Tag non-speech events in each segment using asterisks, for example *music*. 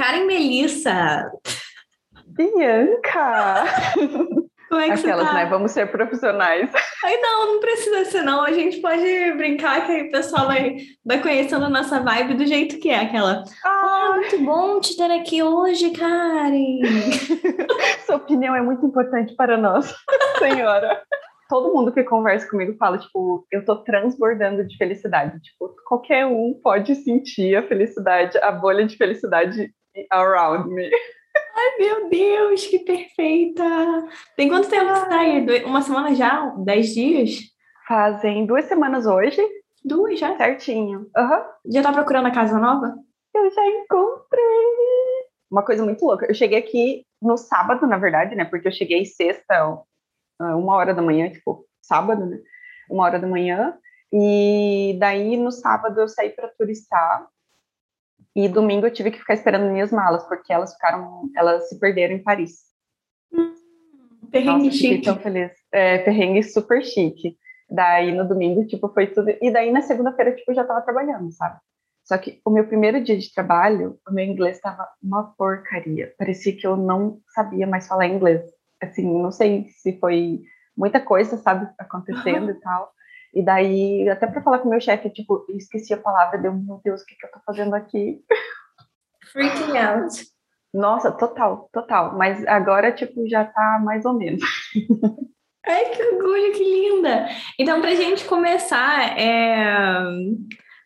Karen Melissa. Bianca! Como é que Aquelas, tá? né? Vamos ser profissionais. Ai, não, não precisa ser, não. A gente pode brincar que aí o pessoal vai, vai conhecendo a nossa vibe do jeito que é aquela. Ah, muito bom te ter aqui hoje, Karen. *laughs* Sua opinião é muito importante para nós, *laughs* senhora. Todo mundo que conversa comigo fala, tipo, eu tô transbordando de felicidade. Tipo, qualquer um pode sentir a felicidade, a bolha de felicidade around me. Ai, meu Deus, que perfeita. Tem quanto tempo você tá aí? Uma semana já? Dez dias? Fazem duas semanas hoje, Duas já? certinho. Aham. Já tá procurando a casa nova? Eu já encontrei. Uma coisa muito louca. Eu cheguei aqui no sábado, na verdade, né? Porque eu cheguei sexta, ó, uma hora da manhã, tipo, sábado, né? Uma hora da manhã. E daí no sábado eu saí para turistar. E domingo eu tive que ficar esperando minhas malas, porque elas ficaram, elas se perderam em Paris. Perrengue Nossa, chique. tão feliz. É, perrengue super chique. Daí no domingo, tipo, foi tudo. E daí na segunda-feira, tipo, eu já tava trabalhando, sabe? Só que o meu primeiro dia de trabalho, o meu inglês tava uma porcaria. Parecia que eu não sabia mais falar inglês. Assim, não sei se foi muita coisa, sabe, acontecendo *laughs* e tal. E daí, até pra falar com o meu chefe, tipo, esqueci a palavra, deu, meu Deus, o que, que eu tô fazendo aqui? Freaking out. Nossa, total, total. Mas agora, tipo, já tá mais ou menos. Ai, que orgulho, que linda! Então, pra gente começar, é... o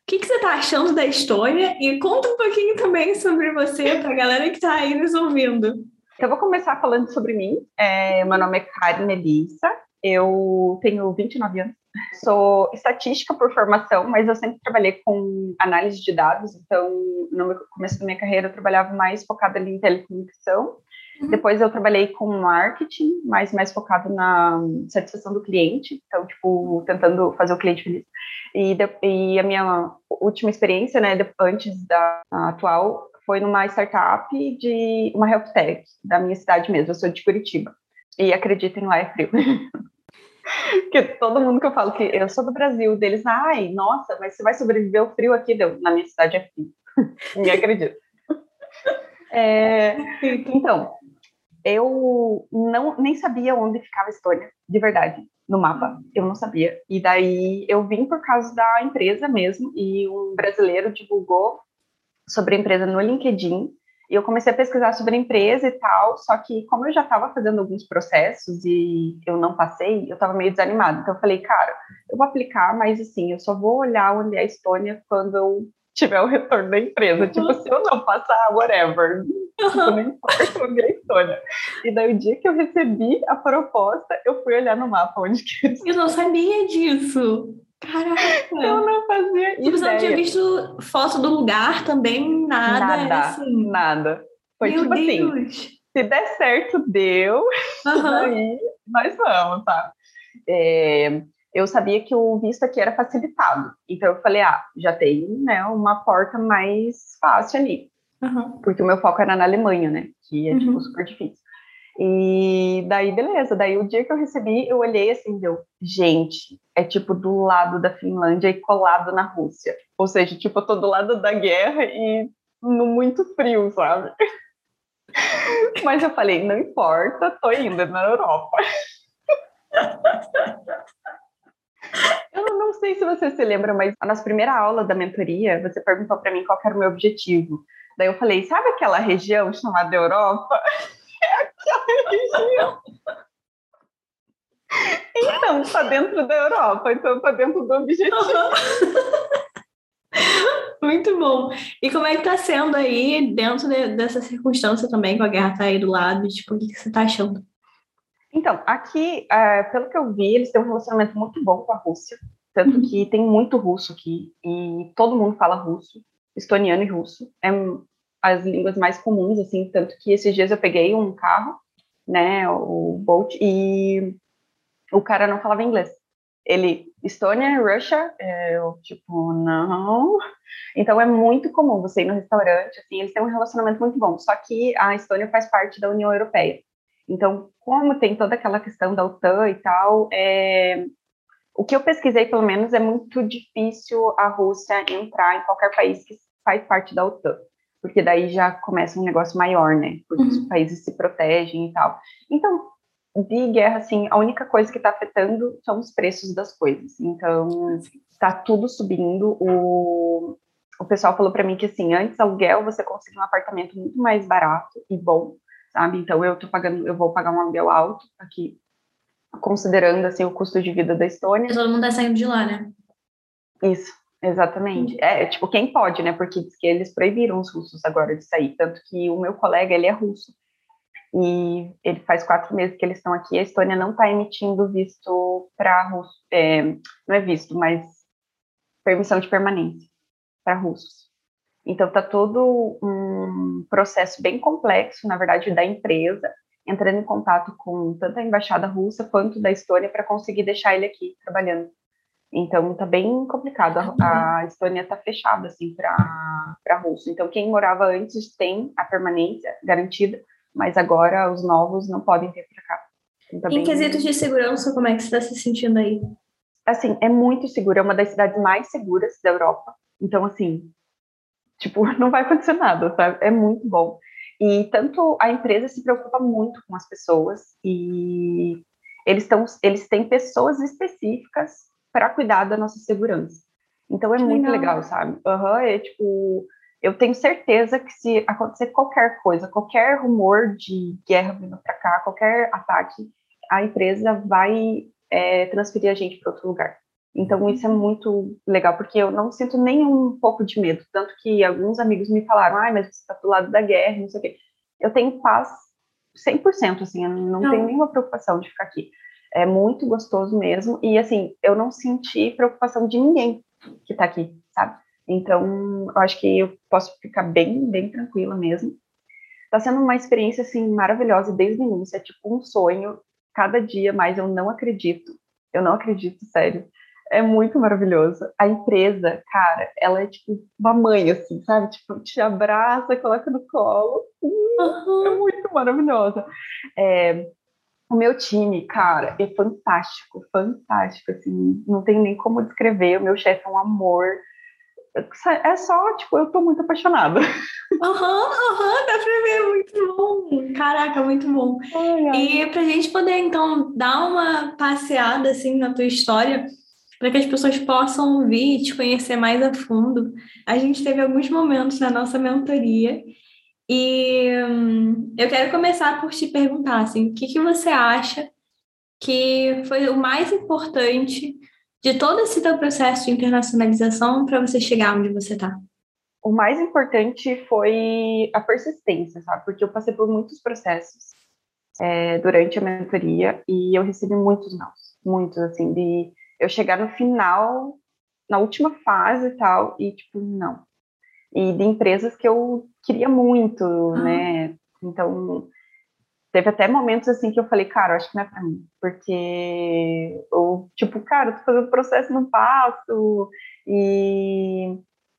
que, que você tá achando da história? E conta um pouquinho também sobre você pra galera que tá aí nos ouvindo. Eu vou começar falando sobre mim. É, meu nome é Karen Melissa, eu tenho 29 anos. Sou estatística por formação, mas eu sempre trabalhei com análise de dados. Então, no começo da minha carreira, eu trabalhava mais focada em telecomunicação. Uhum. Depois, eu trabalhei com marketing, mas mais focado na satisfação do cliente. Então, tipo, tentando fazer o cliente feliz. E, e a minha última experiência, né, antes da atual, foi numa startup de uma health tech da minha cidade mesmo. Eu sou de Curitiba. E acreditem lá, é frio. *laughs* Porque todo mundo que eu falo que eu sou do Brasil, deles, ai, nossa, mas você vai sobreviver ao frio aqui? Deu, na minha cidade é frio. *laughs* Me acredito. É, então, eu não, nem sabia onde ficava a Estônia, de verdade, no mapa. Eu não sabia. E daí eu vim por causa da empresa mesmo, e um brasileiro divulgou sobre a empresa no LinkedIn. E eu comecei a pesquisar sobre a empresa e tal, só que como eu já estava fazendo alguns processos e eu não passei, eu estava meio desanimada. Então eu falei, cara, eu vou aplicar, mas assim, eu só vou olhar onde é a Estônia quando eu tiver o retorno da empresa. Tipo, se eu não passar, whatever. Tipo, não importa onde é a Estônia. E daí o dia que eu recebi a proposta, eu fui olhar no mapa onde que. Eu não sabia disso. Caraca. Eu não fazia Tipo, você não tinha ideia. visto foto do lugar também, nada. Nada, era assim. nada. Foi Meu tipo assim, Deus. se der certo, deu. *laughs* Aham. Aí nós vamos, tá? É, eu sabia que o visto aqui era facilitado. Então eu falei, ah, já tem né, uma porta mais fácil ali. Aham. Porque o meu foco era na Alemanha, né? Que é, tipo, Uhum. super difícil. E daí, beleza. Daí, o dia que eu recebi, eu olhei assim, deu, gente, é tipo do lado da Finlândia e colado na Rússia. Ou seja, tipo, eu tô do lado da guerra e no muito frio, sabe? *laughs* Mas eu falei, não importa, tô indo na Europa. *laughs* Eu não sei se você se lembra, mas na primeira aula da mentoria, você perguntou para mim qual era o meu objetivo. Daí eu falei, sabe aquela região chamada Europa? *laughs* É. Então, tá dentro da Europa, então tá dentro do objetivo. Muito bom. E como é que tá sendo aí, dentro de- dessa circunstância também, com a guerra tá aí do lado? Tipo, o que, que você tá achando? Então, aqui, ah, pelo que eu vi, eles têm um relacionamento muito bom com a Rússia. Tanto que tem muito russo aqui, e todo mundo fala russo, estoniano e russo. É as línguas mais comuns, assim, tanto que esses dias eu peguei um carro, né, o Bolt, e o cara não falava inglês. Ele, Estônia, Russia, é, eu, tipo, não. Então é muito comum você ir no restaurante, assim, eles têm um relacionamento muito bom. Só que a Estônia faz parte da União Europeia. Então, como tem toda aquela questão da OTAN e tal, é, o que eu pesquisei, pelo menos, é muito difícil a Rússia entrar em qualquer país que faz parte da OTAN. Porque daí já começa um negócio maior, né? Porque uhum. os países se protegem e tal. Então, de guerra, assim, a única coisa que está afetando são os preços das coisas. Então, está tudo subindo. O, o pessoal falou para mim que, assim, antes aluguel você conseguia um apartamento muito mais barato e bom, sabe? Então, eu tô pagando, eu vou pagar um aluguel alto aqui, considerando, assim, o custo de vida da Estônia. Todo mundo tá saindo de lá, né? Isso. Exatamente. É, tipo, quem pode, né? Porque diz que eles proibiram os russos agora de sair. Tanto que o meu colega, ele é russo. E ele faz quatro meses que eles estão aqui. A Estônia não está emitindo visto para russo. É, não é visto, mas permissão de permanência para russos. Então, está todo um processo bem complexo, na verdade, da empresa, entrando em contato com tanto a embaixada russa quanto da Estônia para conseguir deixar ele aqui trabalhando. Então tá bem complicado. A, a Estônia está fechada assim para russo. Então quem morava antes tem a permanência garantida, mas agora os novos não podem vir para cá. Então, tá em bem... quesitos de segurança, como é que você está se sentindo aí? Assim, é muito seguro. É uma das cidades mais seguras da Europa. Então assim, tipo, *laughs* não vai acontecer nada, sabe? É muito bom. E tanto a empresa se preocupa muito com as pessoas e eles, estão, eles têm pessoas específicas para cuidar da nossa segurança. Então é que muito legal, legal sabe? Uhum, é tipo, eu tenho certeza que se acontecer qualquer coisa, qualquer rumor de guerra vindo para cá, qualquer ataque, a empresa vai é, transferir a gente para outro lugar. Então isso é muito legal, porque eu não sinto nem um pouco de medo. Tanto que alguns amigos me falaram, ai, mas você está do lado da guerra, não sei o quê. Eu tenho paz 100%, assim, eu não, não. tenho nenhuma preocupação de ficar aqui. É muito gostoso mesmo. E, assim, eu não senti preocupação de ninguém que tá aqui, sabe? Então, eu acho que eu posso ficar bem, bem tranquila mesmo. Tá sendo uma experiência, assim, maravilhosa desde o início. É tipo um sonho. Cada dia mais eu não acredito. Eu não acredito, sério. É muito maravilhoso. A empresa, cara, ela é tipo uma mãe, assim, sabe? Tipo, te abraça, coloca no colo. É muito maravilhosa. É, o meu time, cara, é fantástico, fantástico, assim, não tem nem como descrever. O meu chefe é um amor. É só, tipo, eu tô muito apaixonada. Aham, uhum, aham, uhum, dá pra ver, muito bom. Caraca, muito bom. Ai, ai. E pra gente poder, então, dar uma passeada, assim, na tua história, para que as pessoas possam ouvir e te conhecer mais a fundo, a gente teve alguns momentos na nossa mentoria e hum, eu quero começar por te perguntar, assim, o que, que você acha que foi o mais importante de todo esse teu processo de internacionalização para você chegar onde você está? O mais importante foi a persistência, sabe? Porque eu passei por muitos processos é, durante a mentoria e eu recebi muitos não, muitos, assim, de eu chegar no final, na última fase e tal, e tipo, não, e de empresas que eu queria muito, ah. né? Então, teve até momentos assim que eu falei, cara, eu acho que não é para mim, porque ou tipo, cara, eu tô fazendo processo não passo e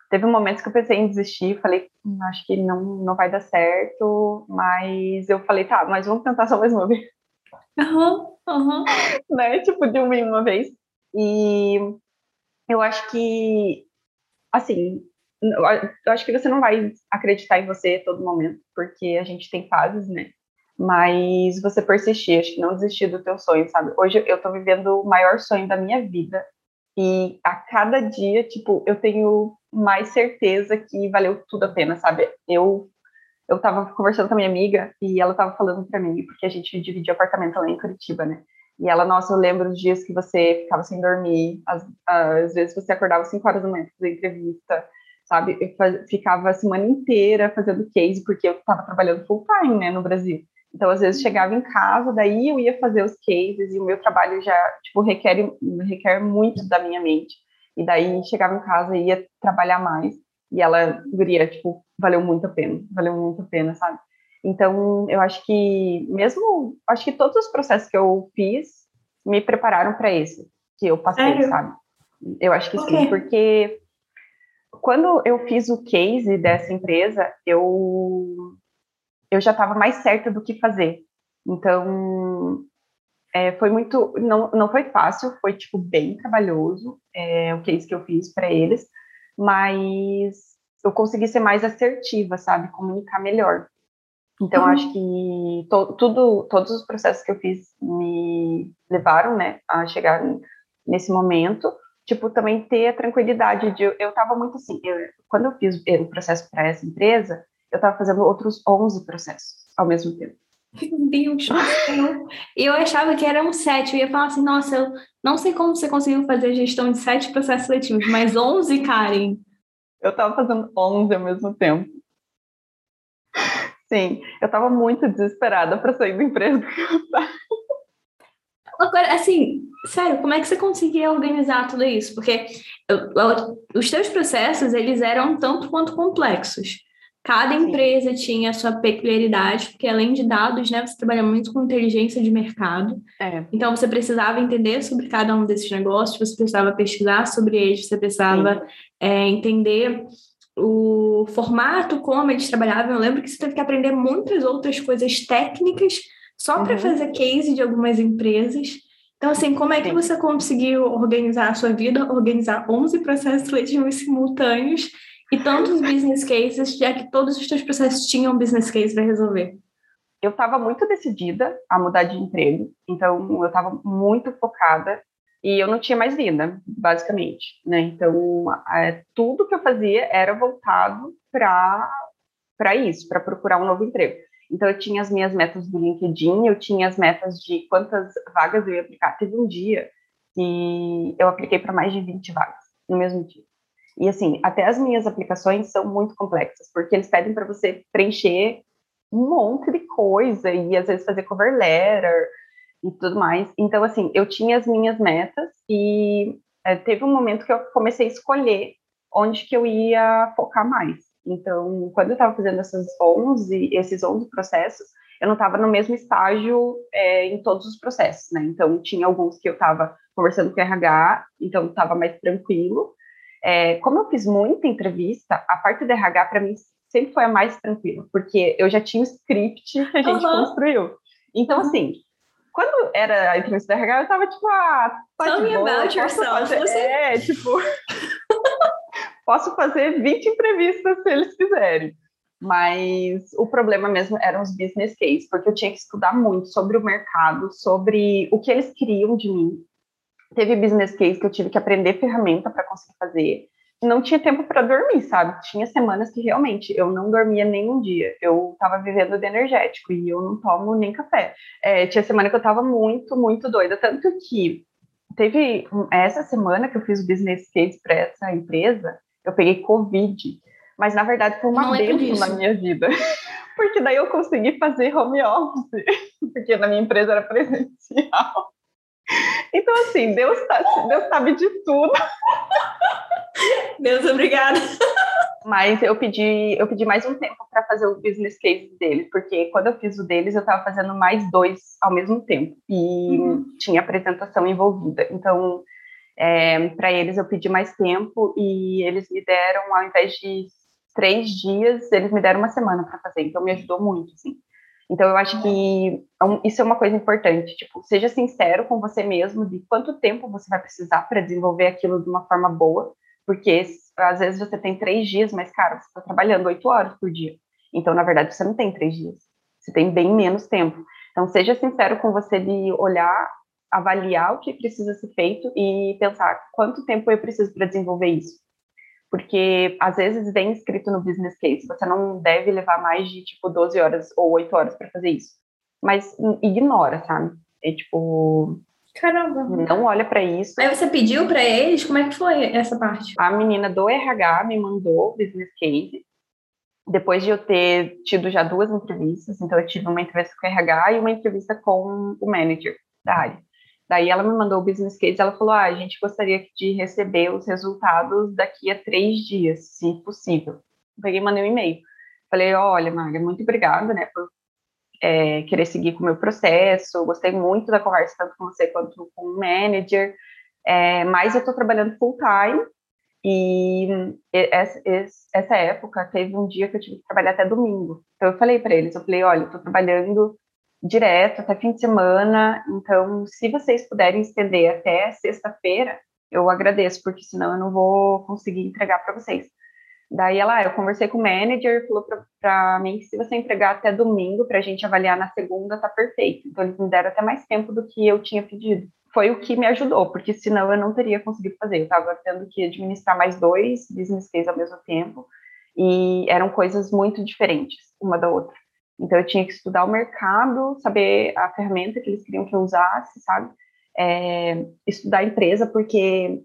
teve momentos que eu pensei em desistir, falei, hum, acho que não não vai dar certo, mas eu falei, tá, mas vamos tentar só mais uma vez. Aham, uhum, uhum. *laughs* né? Tipo, de uma em uma vez. E eu acho que assim, eu acho que você não vai acreditar em você todo momento, porque a gente tem fases, né? Mas você persistir, acho que não desistir do teu sonho, sabe? Hoje eu tô vivendo o maior sonho da minha vida e a cada dia, tipo, eu tenho mais certeza que valeu tudo a pena, sabe? Eu eu tava conversando com a minha amiga e ela tava falando para mim, porque a gente dividia apartamento lá em Curitiba, né? E ela, nossa, eu lembro dos dias que você ficava sem dormir, às, às vezes você acordava às 5 horas da manhã para fazer entrevista, sabe? Eu faz, ficava a semana inteira fazendo case, porque eu estava trabalhando full time, né, no Brasil. Então, às vezes, chegava em casa, daí eu ia fazer os cases, e o meu trabalho já, tipo, requer, requer muito da minha mente. E daí, chegava em casa e ia trabalhar mais. E ela, guria, tipo, valeu muito a pena, valeu muito a pena, sabe? Então, eu acho que, mesmo, acho que todos os processos que eu fiz me prepararam para esse, que eu passei, Sério? sabe? Eu acho que sim, porque quando eu fiz o case dessa empresa, eu, eu já estava mais certa do que fazer. Então, é, foi muito, não, não foi fácil, foi, tipo, bem trabalhoso é, o case que eu fiz para eles, mas eu consegui ser mais assertiva, sabe? Comunicar melhor. Então, uhum. acho que to, tudo, todos os processos que eu fiz me levaram, né, a chegar nesse momento. Tipo, também ter a tranquilidade de. Eu estava muito assim. Eu, quando eu fiz o processo para essa empresa, eu estava fazendo outros 11 processos ao mesmo tempo. Meu Deus E eu achava que eram sete. Eu ia falar assim, nossa, eu não sei como você conseguiu fazer a gestão de sete processos seletivos, mas 11, Karen. Eu estava fazendo 11 ao mesmo tempo. Sim, eu estava muito desesperada para sair do emprego. Agora, assim, sério, como é que você conseguia organizar tudo isso? Porque os teus processos, eles eram tanto quanto complexos. Cada empresa Sim. tinha a sua peculiaridade, porque além de dados, né, você trabalha muito com inteligência de mercado. É. Então, você precisava entender sobre cada um desses negócios, você precisava pesquisar sobre eles, você precisava é, entender o formato, como eles trabalhavam. Eu lembro que você teve que aprender muitas outras coisas técnicas só para uhum. fazer case de algumas empresas. Então, assim, como é que você conseguiu organizar a sua vida, organizar 11 processos seletivos *laughs* simultâneos e tantos business cases, já que todos os seus processos tinham business case para resolver? Eu estava muito decidida a mudar de emprego, então eu estava muito focada e eu não tinha mais vida, basicamente, né? Então, é, tudo que eu fazia era voltado para para isso, para procurar um novo emprego. Então, eu tinha as minhas metas do LinkedIn, eu tinha as metas de quantas vagas eu ia aplicar. Teve um dia que eu apliquei para mais de 20 vagas no mesmo dia. E, assim, até as minhas aplicações são muito complexas, porque eles pedem para você preencher um monte de coisa e, às vezes, fazer cover letter e tudo mais. Então, assim, eu tinha as minhas metas e é, teve um momento que eu comecei a escolher onde que eu ia focar mais. Então, quando eu estava fazendo essas 11, esses 11 processos, eu não estava no mesmo estágio é, em todos os processos, né? Então, tinha alguns que eu estava conversando com o RH, então estava mais tranquilo. É, como eu fiz muita entrevista, a parte do RH, para mim, sempre foi a mais tranquila, porque eu já tinha o script que a gente uhum. construiu. Então, assim, quando era a entrevista da RH, eu tava tipo, ah, tá Tell me about yourself. Fazer... Você... É, tipo, posso fazer 20 entrevistas se eles quiserem. Mas o problema mesmo eram os business cases, porque eu tinha que estudar muito sobre o mercado, sobre o que eles queriam de mim. Teve business case que eu tive que aprender ferramenta para conseguir fazer não tinha tempo para dormir, sabe? Tinha semanas que realmente eu não dormia nem um dia. Eu estava vivendo de energético e eu não tomo nem café. É, tinha semana que eu estava muito, muito doida. Tanto que teve essa semana que eu fiz o business case para essa empresa, eu peguei Covid. Mas na verdade foi uma é bênção na minha vida. *laughs* Porque daí eu consegui fazer home office. *laughs* Porque na minha empresa era presencial. Então, assim, Deus, tá, Deus sabe de tudo. *laughs* Deus, obrigada. Mas eu pedi, eu pedi mais um tempo para fazer o business case deles, porque quando eu fiz o deles, eu estava fazendo mais dois ao mesmo tempo e uhum. tinha apresentação envolvida. Então, é, para eles eu pedi mais tempo e eles me deram, ao invés de três dias, eles me deram uma semana para fazer. Então, me ajudou muito, assim. Então, eu acho que é isso é uma coisa importante. Tipo, seja sincero com você mesmo de quanto tempo você vai precisar para desenvolver aquilo de uma forma boa porque às vezes você tem três dias, mas, cara, você está trabalhando oito horas por dia. Então, na verdade, você não tem três dias. Você tem bem menos tempo. Então, seja sincero com você de olhar, avaliar o que precisa ser feito e pensar quanto tempo eu preciso para desenvolver isso. Porque, às vezes, vem escrito no business case, você não deve levar mais de, tipo, 12 horas ou 8 horas para fazer isso. Mas ignora, sabe? É, tipo, Caramba. Não olha para isso. Aí você pediu para eles? Como é que foi essa parte? A menina do RH me mandou o business case. Depois de eu ter tido já duas entrevistas, então eu tive uma entrevista com o RH e uma entrevista com o manager da área. Daí ela me mandou o business case, ela falou: ah, a gente gostaria de receber os resultados daqui a três dias, se possível. Eu peguei e mandei um e-mail. Falei: olha, Maga, muito obrigada, né, por é, querer seguir com o meu processo. Gostei muito da conversa, tanto com você quanto com o manager. É, mas eu estou trabalhando full time e essa, essa época teve um dia que eu tive que trabalhar até domingo. Então eu falei para eles, eu falei, olha, estou trabalhando direto até fim de semana, então se vocês puderem estender até sexta-feira, eu agradeço, porque senão eu não vou conseguir entregar para vocês. Daí ela, eu conversei com o manager, falou para mim que se você entregar até domingo para a gente avaliar na segunda, tá perfeito. Então eles me deram até mais tempo do que eu tinha pedido. Foi o que me ajudou, porque senão eu não teria conseguido fazer. Eu estava tendo que administrar mais dois business cases ao mesmo tempo e eram coisas muito diferentes uma da outra. Então eu tinha que estudar o mercado, saber a ferramenta que eles queriam que eu usasse, sabe? É, estudar a empresa, porque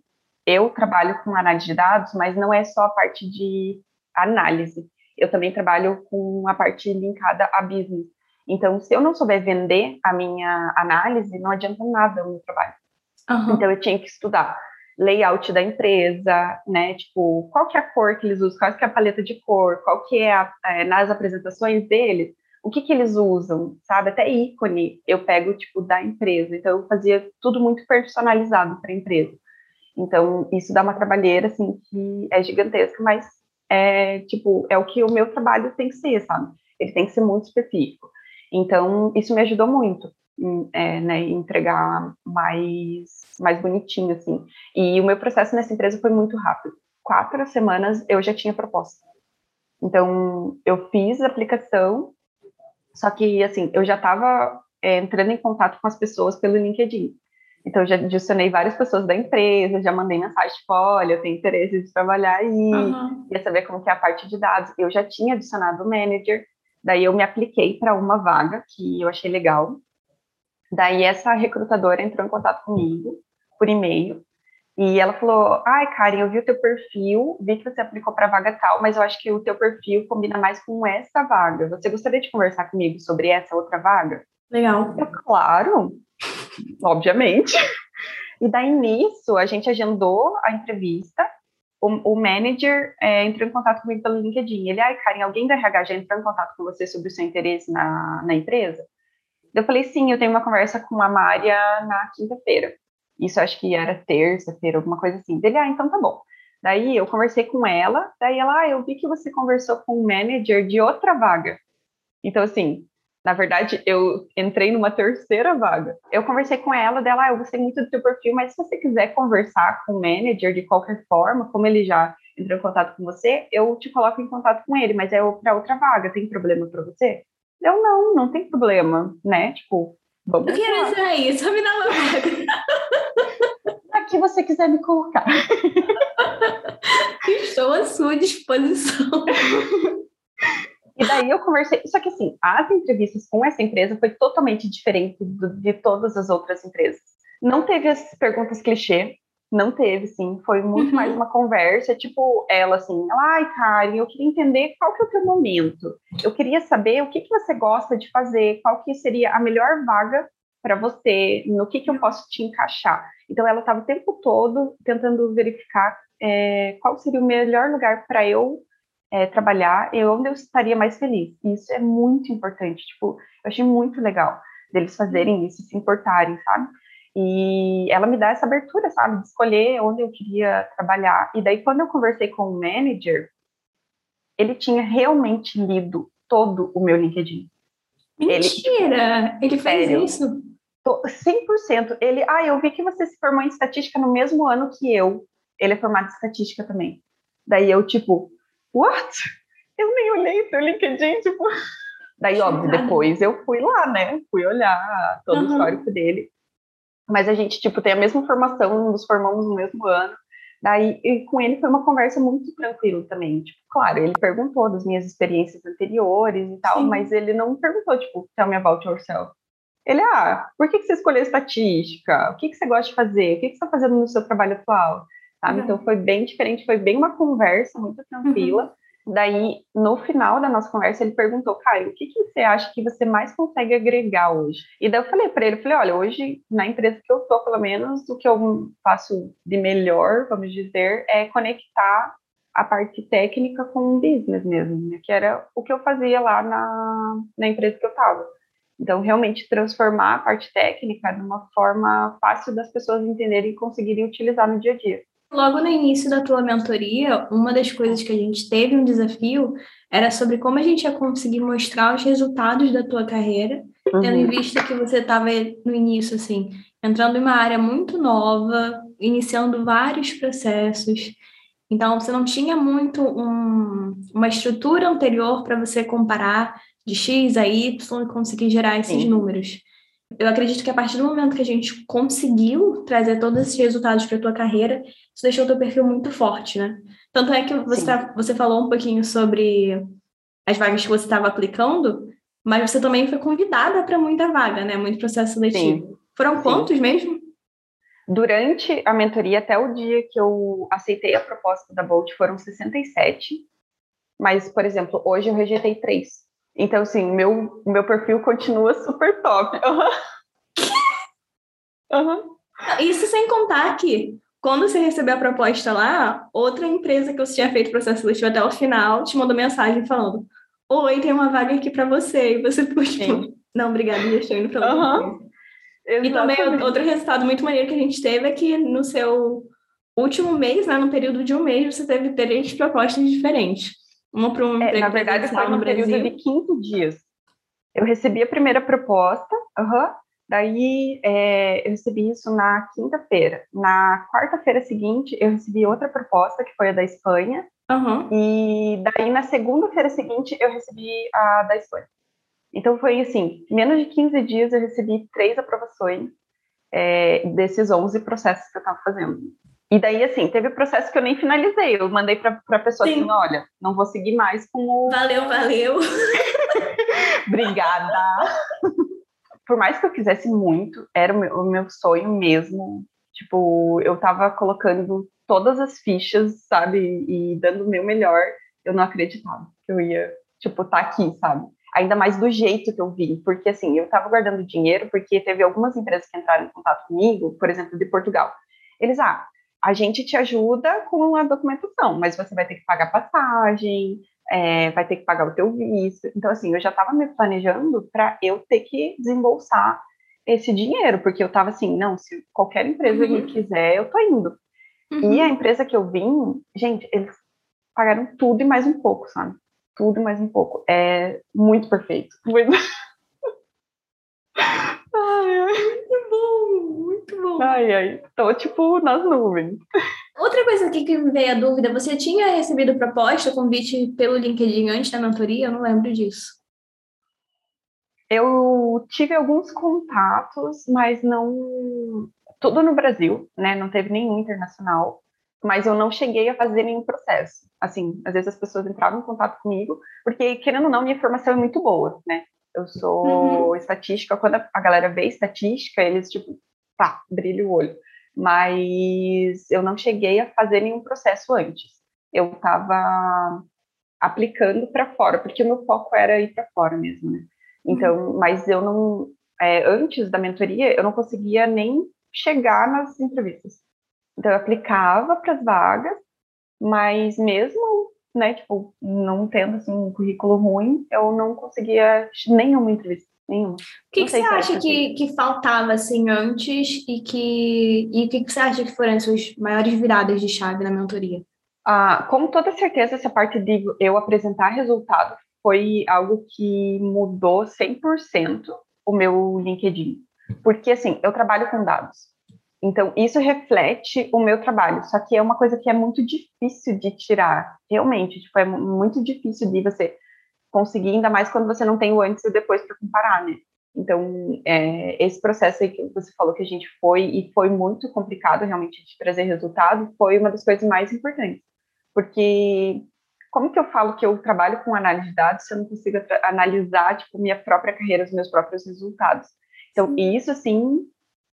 eu trabalho com análise de dados, mas não é só a parte de análise. Eu também trabalho com a parte linkada a business. Então, se eu não souber vender a minha análise, não adianta nada o meu trabalho. Uhum. Então, eu tinha que estudar layout da empresa, né? Tipo, qual que é a cor que eles usam, qual que é a paleta de cor, qual que é, a, é nas apresentações deles, o que que eles usam, sabe? Até ícone eu pego, tipo, da empresa. Então, eu fazia tudo muito personalizado para a empresa. Então, isso dá uma trabalheira, assim, que é gigantesca, mas é, tipo, é o que o meu trabalho tem que ser, sabe? Ele tem que ser muito específico. Então, isso me ajudou muito, é, né, entregar mais, mais bonitinho, assim. E o meu processo nessa empresa foi muito rápido. Quatro semanas eu já tinha proposta. Então, eu fiz a aplicação, só que, assim, eu já estava é, entrando em contato com as pessoas pelo LinkedIn. Então, já adicionei várias pessoas da empresa, já mandei mensagem, tipo, olha, eu tenho interesse de trabalhar aí, uhum. queria saber como que é a parte de dados. Eu já tinha adicionado o manager, daí eu me apliquei para uma vaga que eu achei legal. Daí essa recrutadora entrou em contato comigo por e-mail, e ela falou, ai, Karen, eu vi o teu perfil, vi que você aplicou para vaga tal, mas eu acho que o teu perfil combina mais com essa vaga. Você gostaria de conversar comigo sobre essa outra vaga? Legal. Eu, claro, obviamente. E daí nisso, a gente agendou a entrevista. O, o manager é, entrou em contato comigo pelo LinkedIn. Ele, ai, Karen, alguém da RH já entrou em contato com você sobre o seu interesse na, na empresa? Eu falei, sim, eu tenho uma conversa com a Mária na quinta-feira. Isso acho que era terça-feira, alguma coisa assim. Dele, ah, então tá bom. Daí eu conversei com ela, daí ela, ah, eu vi que você conversou com o manager de outra vaga. Então, assim, na verdade, eu entrei numa terceira vaga. Eu conversei com ela, dela, ah, eu gostei muito do teu perfil, mas se você quiser conversar com o manager de qualquer forma, como ele já entrou em contato com você, eu te coloco em contato com ele, mas é para outra vaga. Tem problema para você? Eu não, não tem problema, né? Tipo, vamos. Eu quero isso aí, só me dá uma vaga. Aqui você quiser me colocar. *laughs* Estou à sua disposição. E daí eu conversei. Só que assim, as entrevistas com essa empresa foi totalmente diferente do, de todas as outras empresas. Não teve as perguntas clichê, não teve, sim. Foi muito uhum. mais uma conversa, tipo, ela assim, ai, Karen, eu queria entender qual que é o teu momento. Eu queria saber o que, que você gosta de fazer, qual que seria a melhor vaga para você, no que, que eu posso te encaixar. Então, ela estava o tempo todo tentando verificar é, qual seria o melhor lugar para eu é, trabalhar e onde eu estaria mais feliz. E isso é muito importante. Tipo, eu achei muito legal deles fazerem isso, se importarem, sabe? E ela me dá essa abertura, sabe, de escolher onde eu queria trabalhar. E daí, quando eu conversei com o manager, ele tinha realmente lido todo o meu LinkedIn. Mentira! Ele, ele fez sério, isso? 100%. Ele, ah, eu vi que você se formou em estatística no mesmo ano que eu. Ele é formado em estatística também. Daí eu, tipo, what? Eu nem olhei seu LinkedIn, tipo. Daí, óbvio, depois eu fui lá, né? Fui olhar todo uhum. o histórico dele. Mas a gente, tipo, tem a mesma formação, nos formamos no mesmo ano. Daí, e com ele foi uma conversa muito tranquila também. Tipo, claro, ele perguntou das minhas experiências anteriores e tal, Sim. mas ele não perguntou, tipo, tell me about yourself. Ele, ah, por que, que você escolheu estatística? O que, que você gosta de fazer? O que, que você está fazendo no seu trabalho atual? sabe? Uhum. Então foi bem diferente, foi bem uma conversa muito tranquila. Uhum. Daí, no final da nossa conversa, ele perguntou, Caio, o que, que você acha que você mais consegue agregar hoje? E daí eu falei para ele, falei, olha, hoje na empresa que eu tô, pelo menos, o que eu faço de melhor, vamos dizer, é conectar a parte técnica com o business mesmo, né? que era o que eu fazia lá na, na empresa que eu estava. Então, realmente transformar a parte técnica de uma forma fácil das pessoas entenderem e conseguirem utilizar no dia a dia. Logo no início da tua mentoria, uma das coisas que a gente teve um desafio era sobre como a gente ia conseguir mostrar os resultados da tua carreira, uhum. tendo em vista que você estava no início, assim, entrando em uma área muito nova, iniciando vários processos. Então, você não tinha muito um, uma estrutura anterior para você comparar de X a Y e conseguir gerar esses Sim. números. Eu acredito que a partir do momento que a gente conseguiu trazer todos esses resultados para a tua carreira, isso deixou o teu perfil muito forte, né? Tanto é que você, tá, você falou um pouquinho sobre as vagas que você estava aplicando, mas você também foi convidada para muita vaga, né? Muito processo seletivo. Sim. Foram Sim. quantos mesmo? Durante a mentoria, até o dia que eu aceitei a proposta da Bolt, foram 67. Mas, por exemplo, hoje eu rejeitei três. Então, assim, meu, meu perfil continua super top. *laughs* Uhum. uhum. Isso sem contar que, quando você recebeu a proposta lá, outra empresa que você tinha feito processo seletivo até o final te mandou mensagem falando: Oi, tem uma vaga aqui para você. E você, tipo, não, obrigada, já estou indo para outra uhum. E também outro resultado muito maneiro que a gente teve é que no seu último mês, né, no período de um mês, você teve três propostas diferentes. Uma para um é, Na verdade, foi no, período de 15 dias. Eu recebi a primeira proposta, uhum, daí é, eu recebi isso na quinta-feira. Na quarta-feira seguinte, eu recebi outra proposta, que foi a da Espanha, uhum. e daí na segunda-feira seguinte, eu recebi a da Espanha. Então foi assim, menos de 15 dias eu recebi três aprovações é, desses 11 processos que eu estava fazendo. E daí, assim, teve processo que eu nem finalizei. Eu mandei para a pessoa Sim. assim: olha, não vou seguir mais com o. Valeu, valeu. *laughs* Obrigada. Por mais que eu quisesse muito, era o meu, o meu sonho mesmo. Tipo, eu tava colocando todas as fichas, sabe? E dando o meu melhor. Eu não acreditava que eu ia, tipo, estar tá aqui, sabe? Ainda mais do jeito que eu vim. Porque, assim, eu tava guardando dinheiro, porque teve algumas empresas que entraram em contato comigo, por exemplo, de Portugal. Eles, ah, a gente te ajuda com a documentação, mas você vai ter que pagar passagem, é, vai ter que pagar o teu visto. Então, assim, eu já estava me planejando para eu ter que desembolsar esse dinheiro, porque eu estava assim, não, se qualquer empresa uhum. me quiser, eu tô indo. Uhum. E a empresa que eu vim, gente, eles pagaram tudo e mais um pouco, sabe? Tudo e mais um pouco. É muito perfeito. Muito... muito *laughs* bom. Ai, ai, tô tipo nas nuvens. Outra coisa aqui que me veio a dúvida, você tinha recebido proposta, convite pelo LinkedIn antes da mentoria? Eu não lembro disso. Eu tive alguns contatos, mas não. Tudo no Brasil, né? Não teve nenhum internacional. Mas eu não cheguei a fazer nenhum processo. Assim, às vezes as pessoas entravam em contato comigo, porque, querendo ou não, minha formação é muito boa, né? Eu sou uhum. estatística, quando a galera vê estatística, eles, tipo, pá, brilha o olho. Mas eu não cheguei a fazer nenhum processo antes. Eu estava aplicando para fora, porque o meu foco era ir para fora mesmo, né? Então, uhum. mas eu não, é, antes da mentoria, eu não conseguia nem chegar nas entrevistas. Então, eu aplicava para as vagas, mas mesmo né, tipo, não tendo assim, um currículo ruim, eu não conseguia nenhuma entrevista. Nenhuma. O que, que você acha que, que faltava assim antes e que e o que, que você acha que foram as suas maiores viradas de chave na mentoria? Ah, com toda certeza, essa parte de eu apresentar resultado foi algo que mudou 100% o meu LinkedIn. Porque, assim, eu trabalho com dados. Então, isso reflete o meu trabalho, só que é uma coisa que é muito difícil de tirar, realmente, tipo, é muito difícil de você conseguir, ainda mais quando você não tem o antes e o depois para comparar, né? Então, é, esse processo aí que você falou que a gente foi, e foi muito complicado realmente de trazer resultado, foi uma das coisas mais importantes. Porque, como que eu falo que eu trabalho com análise de dados se eu não consigo analisar, tipo, minha própria carreira, os meus próprios resultados? Então, isso, sim,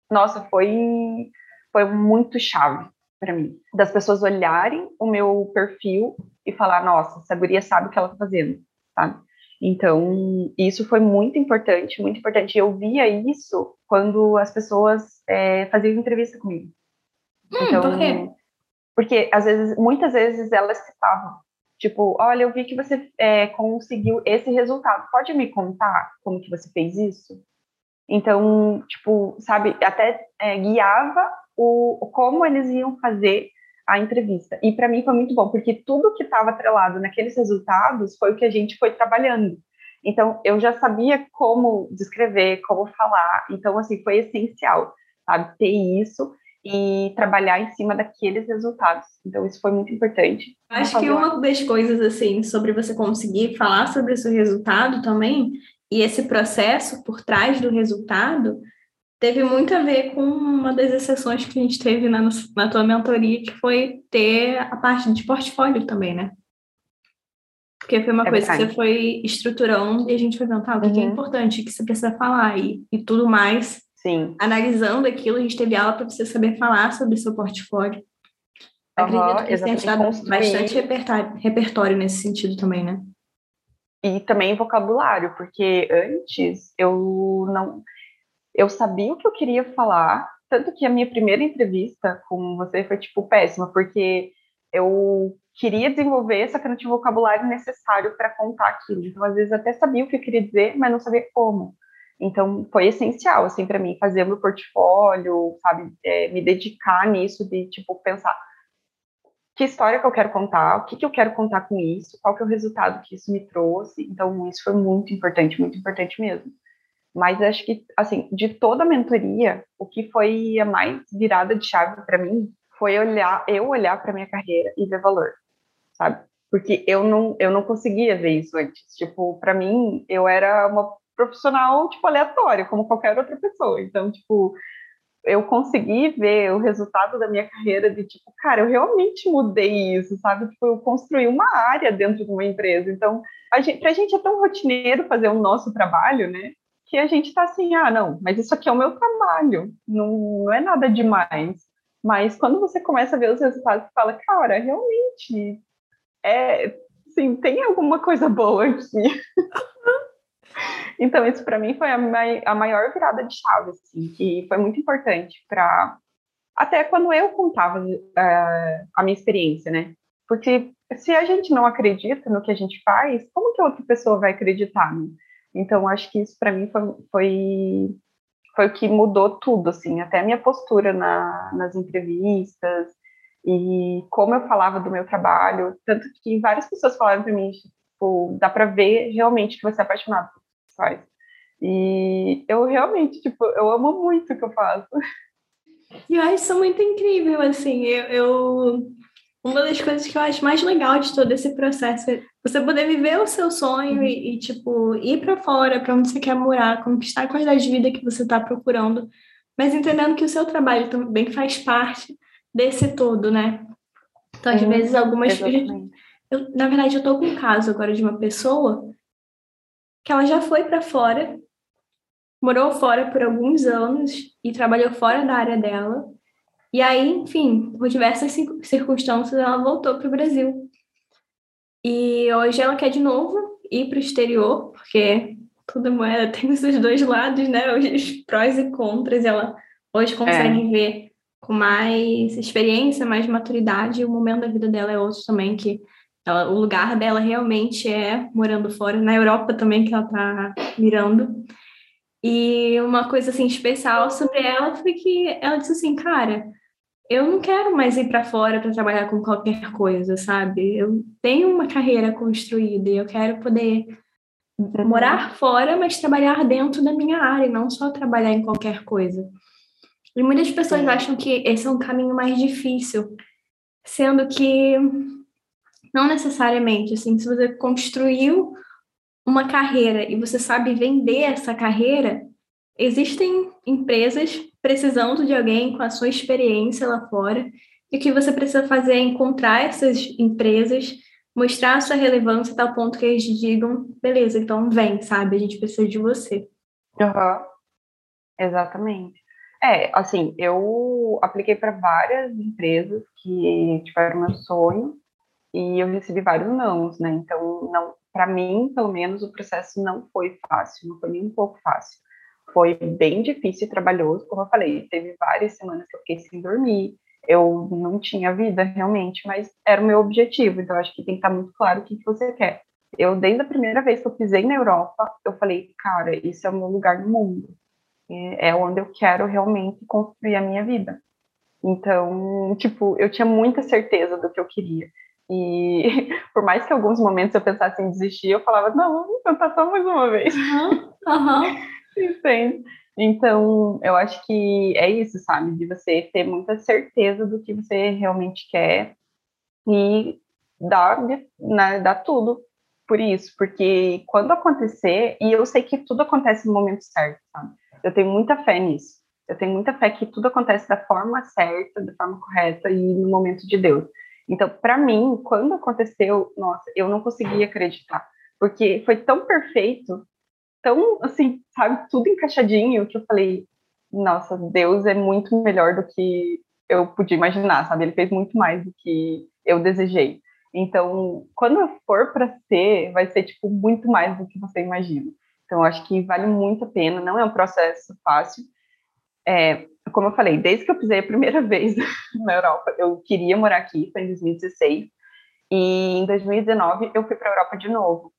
nossa, foi, foi muito chave para mim. Das pessoas olharem o meu perfil e falar, nossa, essa guria sabe o que ela está fazendo, sabe? Então, isso foi muito importante, muito importante. Eu via isso quando as pessoas é, faziam entrevista comigo. Hum, então, por quê? Porque, às vezes, muitas vezes elas citavam, tipo, olha, eu vi que você é, conseguiu esse resultado, pode me contar como que você fez isso? Então, tipo, sabe, até é, guiava o, como eles iam fazer a entrevista. E para mim foi muito bom, porque tudo que estava atrelado naqueles resultados foi o que a gente foi trabalhando. Então, eu já sabia como descrever, como falar. Então, assim, foi essencial, sabe, ter isso. e trabalhar em cima daqueles resultados. Então, isso foi muito importante. Acho que uma das coisas, assim, sobre você conseguir falar sobre o seu resultado também, e esse processo por trás do resultado, teve muito a ver com uma das exceções que a gente teve na, na tua mentoria, que foi ter a parte de portfólio também, né? Porque foi uma é coisa verdade. que você foi estruturando e a gente foi vendo, tá, o que, uhum. que é uhum. importante, o que você precisa falar e, e tudo mais. Sim. Analisando aquilo, a gente teve aula para você saber falar sobre seu. Acredito uhum, que você tenha dado bastante repertório, repertório nesse sentido também, né? E também vocabulário, porque antes eu não eu sabia o que eu queria falar, tanto que a minha primeira entrevista com você foi, tipo, péssima, porque eu queria desenvolver esse de vocabulário necessário para contar aquilo. Então, às vezes, até sabia o que eu queria dizer, mas não sabia como. Então, foi essencial, assim, para mim, fazer o meu portfólio, sabe, é, me dedicar nisso, de, tipo, pensar que história que eu quero contar, o que, que eu quero contar com isso, qual que é o resultado que isso me trouxe. Então, isso foi muito importante, muito importante mesmo. Mas acho que, assim, de toda a mentoria, o que foi a mais virada de chave para mim foi olhar, eu olhar para minha carreira e ver valor, sabe? Porque eu não, eu não conseguia ver isso antes. Tipo, para mim, eu era uma profissional, tipo, aleatória, como qualquer outra pessoa. Então, tipo, eu consegui ver o resultado da minha carreira de tipo, cara, eu realmente mudei isso, sabe? Tipo, eu construí uma área dentro de uma empresa. Então, a gente, pra gente é tão rotineiro fazer o nosso trabalho, né? Que a gente está assim, ah, não, mas isso aqui é o meu trabalho, não, não é nada demais. Mas quando você começa a ver os resultados, você fala, cara, realmente, é, sim, tem alguma coisa boa aqui. *laughs* então, isso para mim foi a, a, maior virada de chave, assim, que foi muito importante para até quando eu contava uh, a minha experiência, né? Porque se a gente não acredita no que a gente faz, como que outra pessoa vai acreditar? Né? Então, acho que isso para mim foi, foi, foi, o que mudou tudo, assim, até a minha postura na, nas entrevistas e como eu falava do meu trabalho. Tanto que várias pessoas falaram para mim, tipo, dá para ver realmente que você é apaixonado por o que faz. E eu realmente, tipo, eu amo muito o que eu faço. E eu acho isso muito incrível, assim, eu, eu uma das coisas que eu acho mais legal de todo esse processo você poder viver o seu sonho e, e tipo, ir para fora, para onde você quer morar, conquistar a qualidade de vida que você está procurando, mas entendendo que o seu trabalho também faz parte desse todo, né? Então, às vezes, algumas. Eu, na verdade, eu estou com um caso agora de uma pessoa que ela já foi para fora, morou fora por alguns anos e trabalhou fora da área dela. E aí, enfim, por diversas circunstâncias, ela voltou para o Brasil. E hoje ela quer de novo ir para o exterior, porque toda moeda *laughs* tem os seus dois lados, né? Os prós e contras. E ela hoje consegue é. ver com mais experiência, mais maturidade. O momento da vida dela é outro também, que ela, o lugar dela realmente é morando fora. Na Europa também, que ela está mirando. E uma coisa assim especial sobre ela foi que ela disse assim, cara, eu não quero mais ir para fora para trabalhar com qualquer coisa, sabe? Eu tenho uma carreira construída e eu quero poder morar fora, mas trabalhar dentro da minha área, não só trabalhar em qualquer coisa. E muitas pessoas acham que esse é um caminho mais difícil, sendo que não necessariamente, assim, se você construiu uma carreira e você sabe vender essa carreira, existem empresas precisando de alguém com a sua experiência lá fora. E o que você precisa fazer é encontrar essas empresas, mostrar a sua relevância a tal ponto que eles digam, beleza, então vem, sabe? A gente precisa de você. Uhum. Exatamente. É, assim, eu apliquei para várias empresas que tiveram meu sonho e eu recebi vários nãos, né? Então, não, para mim, pelo menos, o processo não foi fácil, não foi nem um pouco fácil foi bem difícil e trabalhoso, como eu falei, teve várias semanas que eu fiquei sem dormir, eu não tinha vida realmente, mas era o meu objetivo, então acho que tem que estar muito claro o que, que você quer. Eu, desde a primeira vez que eu pisei na Europa, eu falei, cara, isso é o meu lugar no mundo, é, é onde eu quero realmente construir a minha vida. Então, tipo, eu tinha muita certeza do que eu queria. E *laughs* por mais que alguns momentos eu pensasse em desistir, eu falava, não, vou tentar só mais uma vez. Uhum, uhum. *laughs* Então, eu acho que é isso, sabe? De você ter muita certeza do que você realmente quer e dar, né, dar tudo por isso, porque quando acontecer, e eu sei que tudo acontece no momento certo, sabe? Eu tenho muita fé nisso. Eu tenho muita fé que tudo acontece da forma certa, da forma correta e no momento de Deus. Então, para mim, quando aconteceu, nossa, eu não conseguia acreditar, porque foi tão perfeito, tão assim, sabe, tudo encaixadinho que eu falei, nossa, Deus é muito melhor do que eu podia imaginar, sabe? Ele fez muito mais do que eu desejei. Então, quando for para ser, vai ser tipo muito mais do que você imagina. Então, acho que vale muito a pena. Não é um processo fácil. É, como eu falei, desde que eu pisei a primeira *laughs* vez na Europa, eu queria morar aqui, foi em 2016. E em 2019 eu fui para a Europa de novo.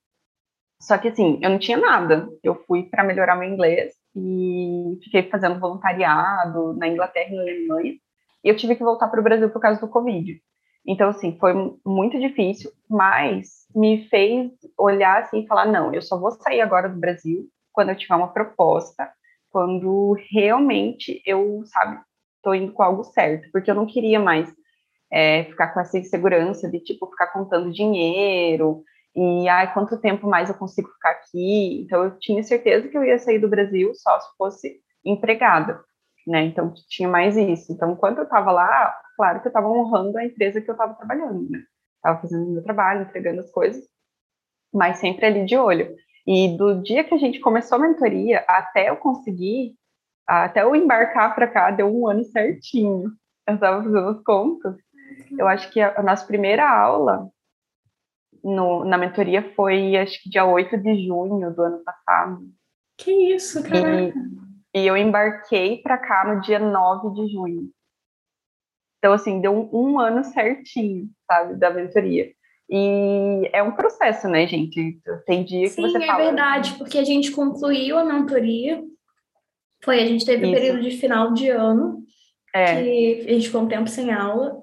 Só que assim, eu não tinha nada. Eu fui para melhorar meu inglês e fiquei fazendo voluntariado na Inglaterra e na Alemanha. E eu tive que voltar para o Brasil por causa do Covid. Então, assim, foi muito difícil, mas me fez olhar assim e falar: não, eu só vou sair agora do Brasil quando eu tiver uma proposta, quando realmente eu, sabe, estou indo com algo certo, porque eu não queria mais é, ficar com essa insegurança de, tipo, ficar contando dinheiro e, ai, quanto tempo mais eu consigo ficar aqui. Então, eu tinha certeza que eu ia sair do Brasil só se fosse empregada, né? Então, tinha mais isso. Então, quando eu estava lá, claro que eu estava honrando a empresa que eu estava trabalhando, né? Estava fazendo meu trabalho, entregando as coisas, mas sempre ali de olho. E do dia que a gente começou a mentoria até eu conseguir, até eu embarcar para cá, deu um ano certinho. Eu estava fazendo as contas. Eu acho que a, a nossa primeira aula no, na mentoria foi, acho que dia 8 de junho do ano passado. Que isso, cara! E, e eu embarquei para cá no dia 9 de junho. Então, assim, deu um, um ano certinho, sabe, da mentoria. E é um processo, né, gente? Tem dia que Sim, você é fala... é verdade, porque a gente concluiu a mentoria, foi, a gente teve o um período de final de ano, é. que a gente ficou um tempo sem aula,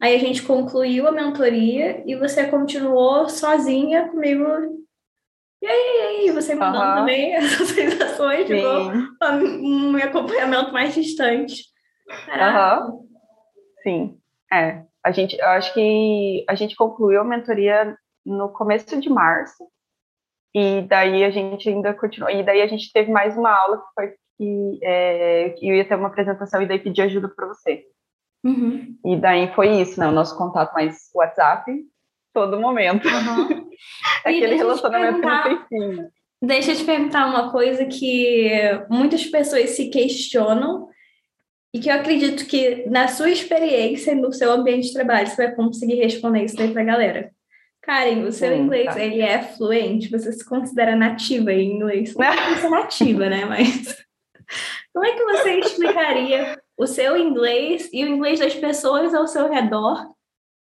aí a gente concluiu a mentoria e você continuou sozinha comigo. E aí, e aí você me dando também *laughs* essas sensações, ficou um acompanhamento mais distante. Aham. Sim, é. A gente, eu acho que a gente concluiu a mentoria no começo de março, e daí a gente ainda continuou. E daí a gente teve mais uma aula que foi que é, eu ia ter uma apresentação e daí pedi ajuda para você. Uhum. E daí foi isso, né? O nosso contato mais WhatsApp, todo momento. Uhum. *laughs* Aquele relacionamento perfeitinho. Deixa eu te perguntar uma coisa que muitas pessoas se questionam e que eu acredito que na sua experiência no seu ambiente de trabalho você vai conseguir responder isso aí para a galera. Karen, o seu inglês tá. ele é fluente? Você se considera nativa em inglês? Não é que nativa, né? Mas *laughs* como é que você explicaria o seu inglês e o inglês das pessoas ao seu redor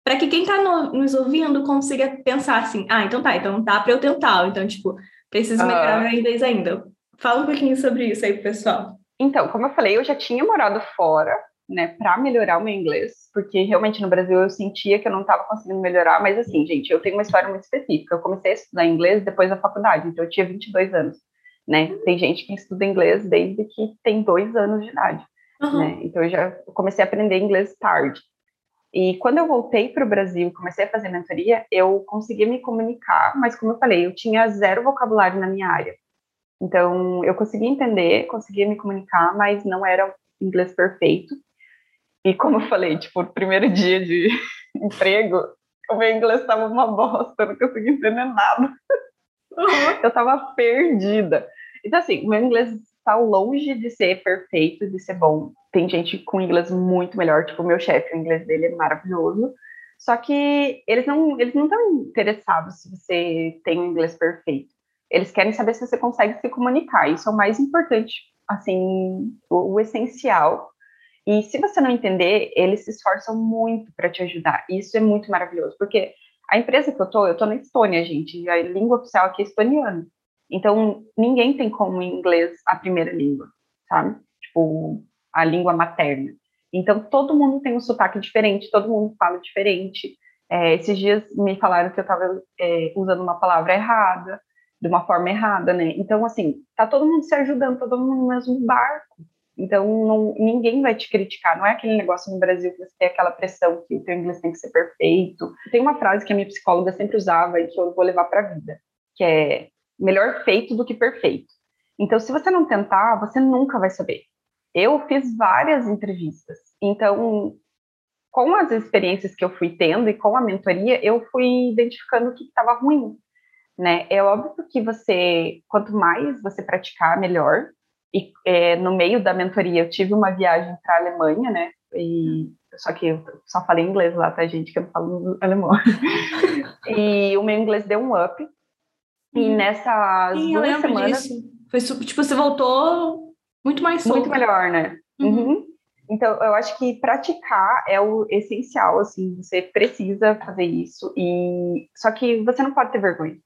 para que quem está no, nos ouvindo consiga pensar assim, ah, então tá, então dá para eu tentar, então tipo preciso melhorar uh... meu inglês ainda. Fala um pouquinho sobre isso aí, pessoal. Então, como eu falei, eu já tinha morado fora, né, para melhorar o meu inglês, porque realmente no Brasil eu sentia que eu não estava conseguindo melhorar, mas assim, gente, eu tenho uma história muito específica. Eu comecei a estudar inglês depois da faculdade, então eu tinha 22 anos, né? Tem gente que estuda inglês desde que tem dois anos de idade, uhum. né? Então eu já comecei a aprender inglês tarde. E quando eu voltei para o Brasil comecei a fazer mentoria, eu consegui me comunicar, mas como eu falei, eu tinha zero vocabulário na minha área. Então, eu conseguia entender, conseguia me comunicar, mas não era inglês perfeito. E como eu falei, tipo, o primeiro dia de *laughs* emprego, o meu inglês estava uma bosta, eu não conseguia entender nada. Eu estava perdida. Então, assim, o meu inglês está longe de ser perfeito, de ser bom. Tem gente com inglês muito melhor, tipo, o meu chefe, o inglês dele é maravilhoso. Só que eles não eles não estão interessados se você tem um inglês perfeito. Eles querem saber se você consegue se comunicar. Isso é o mais importante, assim, o, o essencial. E se você não entender, eles se esforçam muito para te ajudar. Isso é muito maravilhoso, porque a empresa que eu tô, eu tô na Estônia, gente, e a língua oficial aqui é estoniana. Então, ninguém tem como inglês a primeira língua, sabe? Tipo, a língua materna. Então, todo mundo tem um sotaque diferente, todo mundo fala diferente. É, esses dias me falaram que eu estava é, usando uma palavra errada. de uma forma errada, né? Então, assim, tá todo mundo se ajudando, tá todo mundo no mesmo barco. Então, não, ninguém vai te criticar. Não é aquele negócio no Brasil que você tem aquela pressão que o teu inglês tem que ser perfeito. Tem uma frase que a minha psicóloga sempre usava e que eu vou levar para a vida, que é melhor feito do que perfeito. Então, se você não tentar, você nunca vai saber. Eu fiz várias entrevistas. Então, com as experiências que eu fui tendo e com a mentoria, eu fui identificando o que estava ruim né? É óbvio que você, quanto mais você praticar, melhor. E é, no meio da mentoria eu tive uma viagem para a Alemanha, né? E só que eu só falei inglês lá, tá, gente? Que eu não falo alemão. *laughs* e o meu inglês deu um up. E uhum. nessas Sim, duas semanas. Disso. Foi tipo, você voltou muito mais solto. Muito melhor, né? Uhum. Uhum. Então, eu acho que praticar é o essencial, assim, você precisa fazer isso. E só que você não pode ter vergonha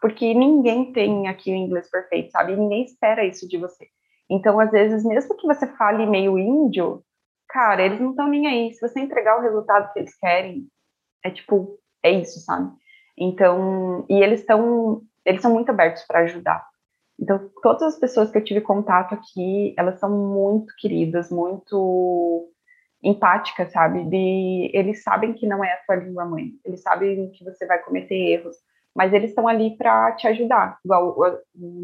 porque ninguém tem aqui o inglês perfeito, sabe? ninguém espera isso de você. Então, às vezes, mesmo que você fale meio índio, cara, eles não estão nem aí. Se você entregar o resultado que eles querem, é tipo, é isso, sabe? Então, e eles estão, eles são muito abertos para ajudar. Então, todas as pessoas que eu tive contato aqui, elas são muito queridas, muito empáticas, sabe? De, eles sabem que não é a sua língua mãe, eles sabem que você vai cometer erros, mas eles estão ali para te ajudar. Igual o,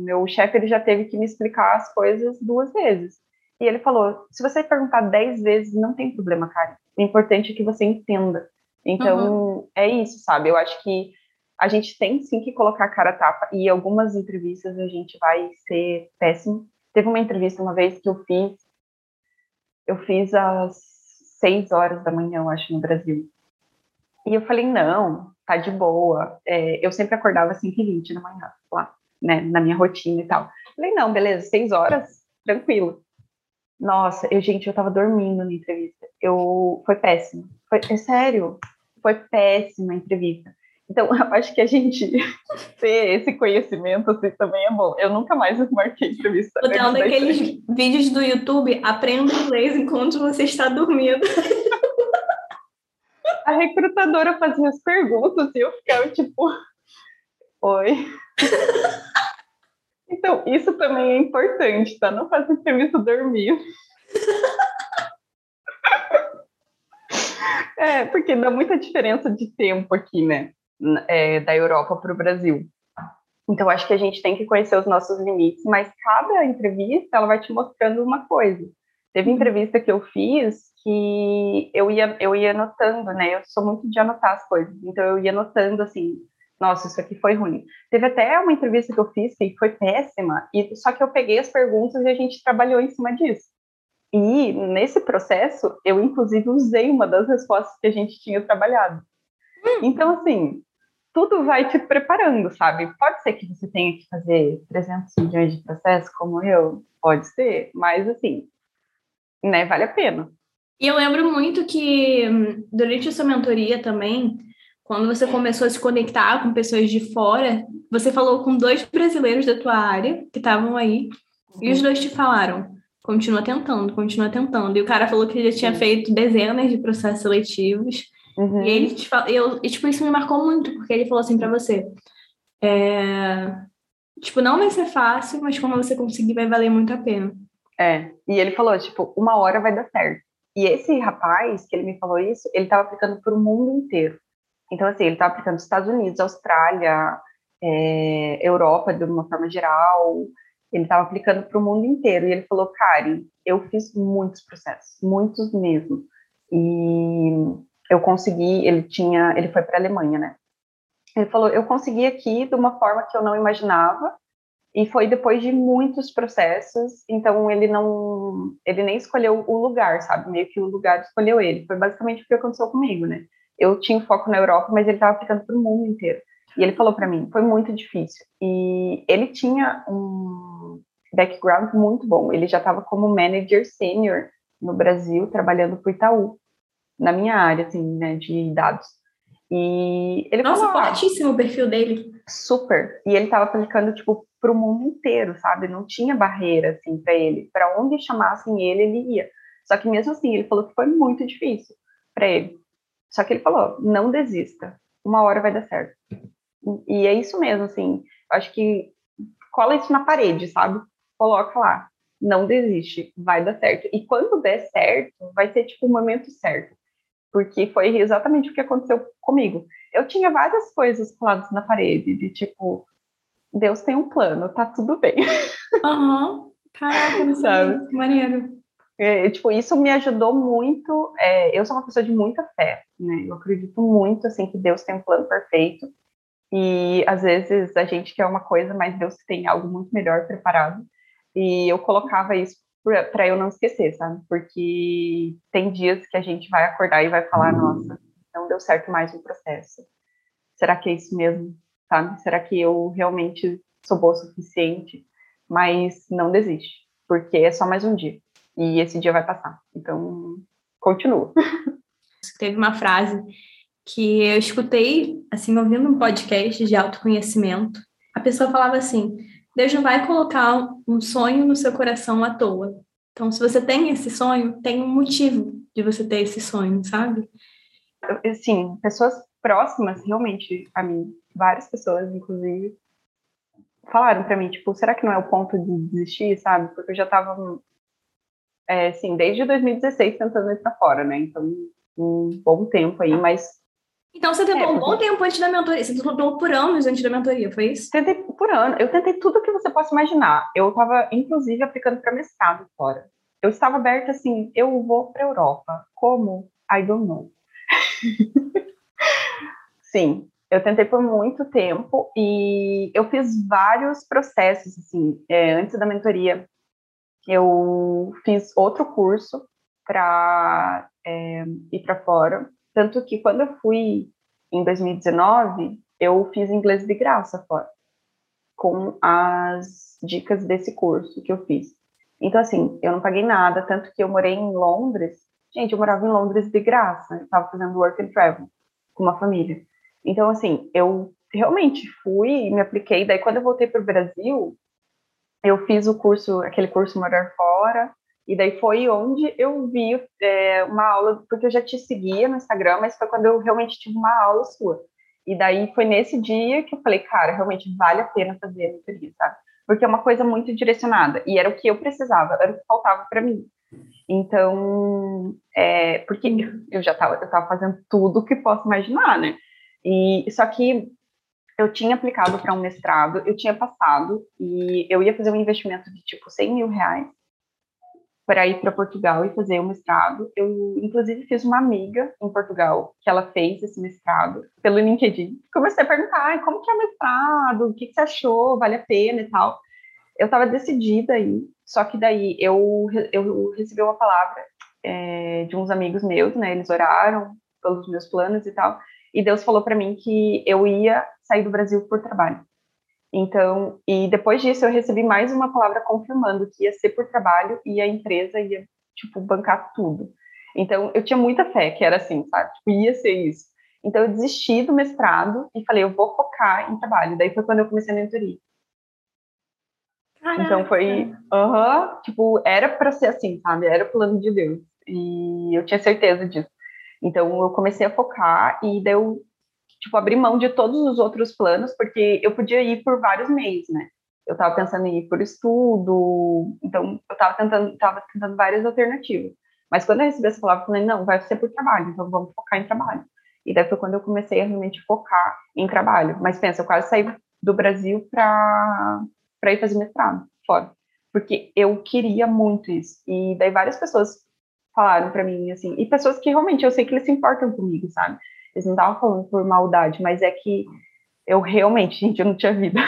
meu chefe ele já teve que me explicar as coisas duas vezes. E ele falou: se você perguntar dez vezes, não tem problema, cara. O importante é que você entenda. Então, uhum. é isso, sabe? Eu acho que a gente tem sim que colocar a cara a tapa, e algumas entrevistas a gente vai ser péssimo. Teve uma entrevista uma vez que eu fiz, eu fiz às seis horas da manhã, eu acho, no Brasil. E eu falei, não, tá de boa. É, eu sempre acordava às 5h20 da manhã, lá, né, na minha rotina e tal. Falei, não, beleza, seis horas, tranquilo. Nossa, eu, gente, eu tava dormindo na entrevista. Eu, foi péssimo. Foi, é sério, foi péssima a entrevista. Então, *laughs* eu acho que a gente *laughs* ter esse conhecimento assim, também é bom. Eu nunca mais marquei entrevista. Botando aqueles vídeos do YouTube, aprenda inglês enquanto você está dormindo. *laughs* a recrutadora fazia as perguntas e eu ficava tipo, oi. Então, isso também é importante, tá? Não faz entrevista dormir. É, porque dá muita diferença de tempo aqui, né? É, da Europa para o Brasil. Então, acho que a gente tem que conhecer os nossos limites, mas cada entrevista ela vai te mostrando uma coisa. Teve uhum. entrevista que eu fiz que eu ia, eu ia anotando, né? Eu sou muito de anotar as coisas, então eu ia anotando assim, nossa, isso aqui foi ruim. Teve até uma entrevista que eu fiz que foi péssima, e só que eu peguei as perguntas e a gente trabalhou em cima disso. E nesse processo, eu inclusive usei uma das respostas que a gente tinha trabalhado. Hum. Então, assim, tudo vai te preparando, sabe? Pode ser que você tenha que fazer 300 milhões de processos, como eu, pode ser, mas assim, né, vale a pena. E eu lembro muito que hum, durante a sua mentoria também, quando você começou a se conectar com pessoas de fora, você falou com dois brasileiros da tua área que estavam aí, uhum. e os dois te falaram: continua tentando, continua tentando. E o cara falou que já tinha feito dezenas de processos seletivos. Uhum. E ele te falou, eu, e tipo, isso me marcou muito, porque ele falou assim para você: é, tipo, não vai ser fácil, mas quando você conseguir, vai valer muito a pena. É, e ele falou, tipo, uma hora vai dar certo. E esse rapaz, que ele me falou isso, ele estava aplicando para o mundo inteiro. Então, assim, ele estava aplicando Estados Unidos, Austrália, é, Europa, de uma forma geral. Ele estava aplicando para o mundo inteiro. E ele falou, Karen, eu fiz muitos processos, muitos mesmo. E eu consegui, ele tinha, ele foi para a Alemanha, né? Ele falou, eu consegui aqui de uma forma que eu não imaginava, e foi depois de muitos processos, então ele não, ele nem escolheu o lugar, sabe? Meio que o lugar escolheu ele. Foi basicamente o que aconteceu comigo, né? Eu tinha foco na Europa, mas ele estava aplicando para o mundo inteiro. E ele falou para mim, foi muito difícil. E ele tinha um background muito bom. Ele já estava como manager sênior no Brasil, trabalhando para o Itaú, na minha área, assim, né, de dados. E ele Nossa, falou, ah, fortíssimo o perfil dele. Super. E ele estava aplicando, tipo, para o mundo inteiro, sabe? Não tinha barreira, assim, para ele. Para onde chamassem ele, ele ia. Só que mesmo assim, ele falou que foi muito difícil para ele. Só que ele falou, não desista. Uma hora vai dar certo. E é isso mesmo, assim. Acho que cola isso na parede, sabe? Coloca lá. Não desiste, vai dar certo. E quando der certo, vai ser tipo o momento certo. Porque foi exatamente o que aconteceu comigo. Eu tinha várias coisas coladas na parede, de tipo, Deus tem um plano, tá tudo bem. Aham. Uhum. *laughs* Caraca, sabe? Que maneiro. É, tipo, isso me ajudou muito. É, eu sou uma pessoa de muita fé, né? Eu acredito muito, assim, que Deus tem um plano perfeito. E às vezes a gente quer uma coisa, mas Deus tem algo muito melhor preparado. E eu colocava isso para eu não esquecer, sabe? Porque tem dias que a gente vai acordar e vai falar: nossa, não deu certo mais o processo. Será que é isso mesmo? Sabe? Será que eu realmente sou boa o suficiente? Mas não desiste, porque é só mais um dia. E esse dia vai passar. Então, continua. *laughs* Teve uma frase que eu escutei, assim, ouvindo um podcast de autoconhecimento. A pessoa falava assim: Deus não vai colocar um sonho no seu coração à toa. Então, se você tem esse sonho, tem um motivo de você ter esse sonho, sabe? Sim, pessoas próximas, realmente, a mim, várias pessoas, inclusive, falaram para mim, tipo, será que não é o ponto de desistir, sabe? Porque eu já tava, é, assim, desde 2016 tentando ir para fora, né? Então, um bom tempo aí, mas então você tentou é, um bom tempo antes da mentoria, você tentou por anos antes da mentoria, foi isso? Tentei por ano, eu tentei tudo que você possa imaginar. Eu estava, inclusive, aplicando para mestrado fora. Eu estava aberta assim, eu vou para Europa. Como? I don't know. *laughs* Sim, eu tentei por muito tempo e eu fiz vários processos, assim, é, antes da mentoria. Eu fiz outro curso para é, ir para fora, tanto que quando eu fui em 2019, eu fiz inglês de graça fora, com as dicas desse curso que eu fiz. Então, assim, eu não paguei nada, tanto que eu morei em Londres. Gente, eu morava em Londres de graça, eu estava fazendo work and travel com uma família. Então, assim, eu realmente fui e me apliquei. Daí, quando eu voltei para o Brasil, eu fiz o curso, aquele curso Morar Fora, e daí foi onde eu vi é, uma aula, porque eu já te seguia no Instagram, mas foi quando eu realmente tive uma aula sua. E daí foi nesse dia que eu falei, cara, realmente vale a pena fazer a mentoria, sabe? Porque é uma coisa muito direcionada. E era o que eu precisava, era o que faltava para mim. Então, é, porque eu já estava eu tava fazendo tudo que posso imaginar, né? E só que eu tinha aplicado para um mestrado, eu tinha passado e eu ia fazer um investimento de tipo 100 mil reais para ir para Portugal e fazer o mestrado. Eu, inclusive, fiz uma amiga em Portugal que ela fez esse mestrado pelo LinkedIn. Comecei a perguntar como que é o mestrado, o que, que você achou, vale a pena e tal. Eu estava decidida aí, só que daí eu, eu recebi uma palavra é, de uns amigos meus, né? Eles oraram pelos meus planos e tal. E Deus falou para mim que eu ia sair do Brasil por trabalho. Então, e depois disso eu recebi mais uma palavra confirmando que ia ser por trabalho e a empresa ia, tipo, bancar tudo. Então, eu tinha muita fé que era assim, sabe? Tipo, ia ser isso. Então, eu desisti do mestrado e falei, eu vou focar em trabalho. Daí foi quando eu comecei a mentoria. Caraca. Então, foi, aham, uh -huh, tipo, era para ser assim, sabe? Era o plano de Deus. E eu tinha certeza disso. Então, eu comecei a focar e daí eu tipo, abrir mão de todos os outros planos, porque eu podia ir por vários meios, né? Eu estava pensando em ir por estudo, então eu estava tentando, tava tentando várias alternativas. Mas quando eu recebi essa palavra, eu falei, não, vai ser por trabalho, então vamos focar em trabalho. E daí foi quando eu comecei a realmente focar em trabalho. Mas pensa, eu quase saí do Brasil para ir fazer mestrado fora. Porque eu queria muito isso. E daí várias pessoas falaram para mim, assim, e pessoas que realmente eu sei que eles se importam comigo, sabe? Eles não estavam falando por maldade, mas é que eu realmente, *laughs* gente, eu não tinha vida.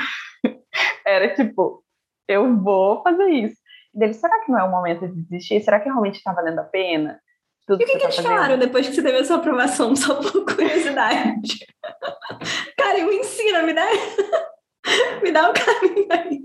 Era tipo, eu vou fazer isso. E deles, será que não é o momento de desistir? Será que realmente está valendo a pena? Tudo e o que, que, que eles falaram depois que você teve a sua aprovação, *laughs* só por curiosidade? Cara, me ensina, me dá, *laughs* me dá o um caminho aí.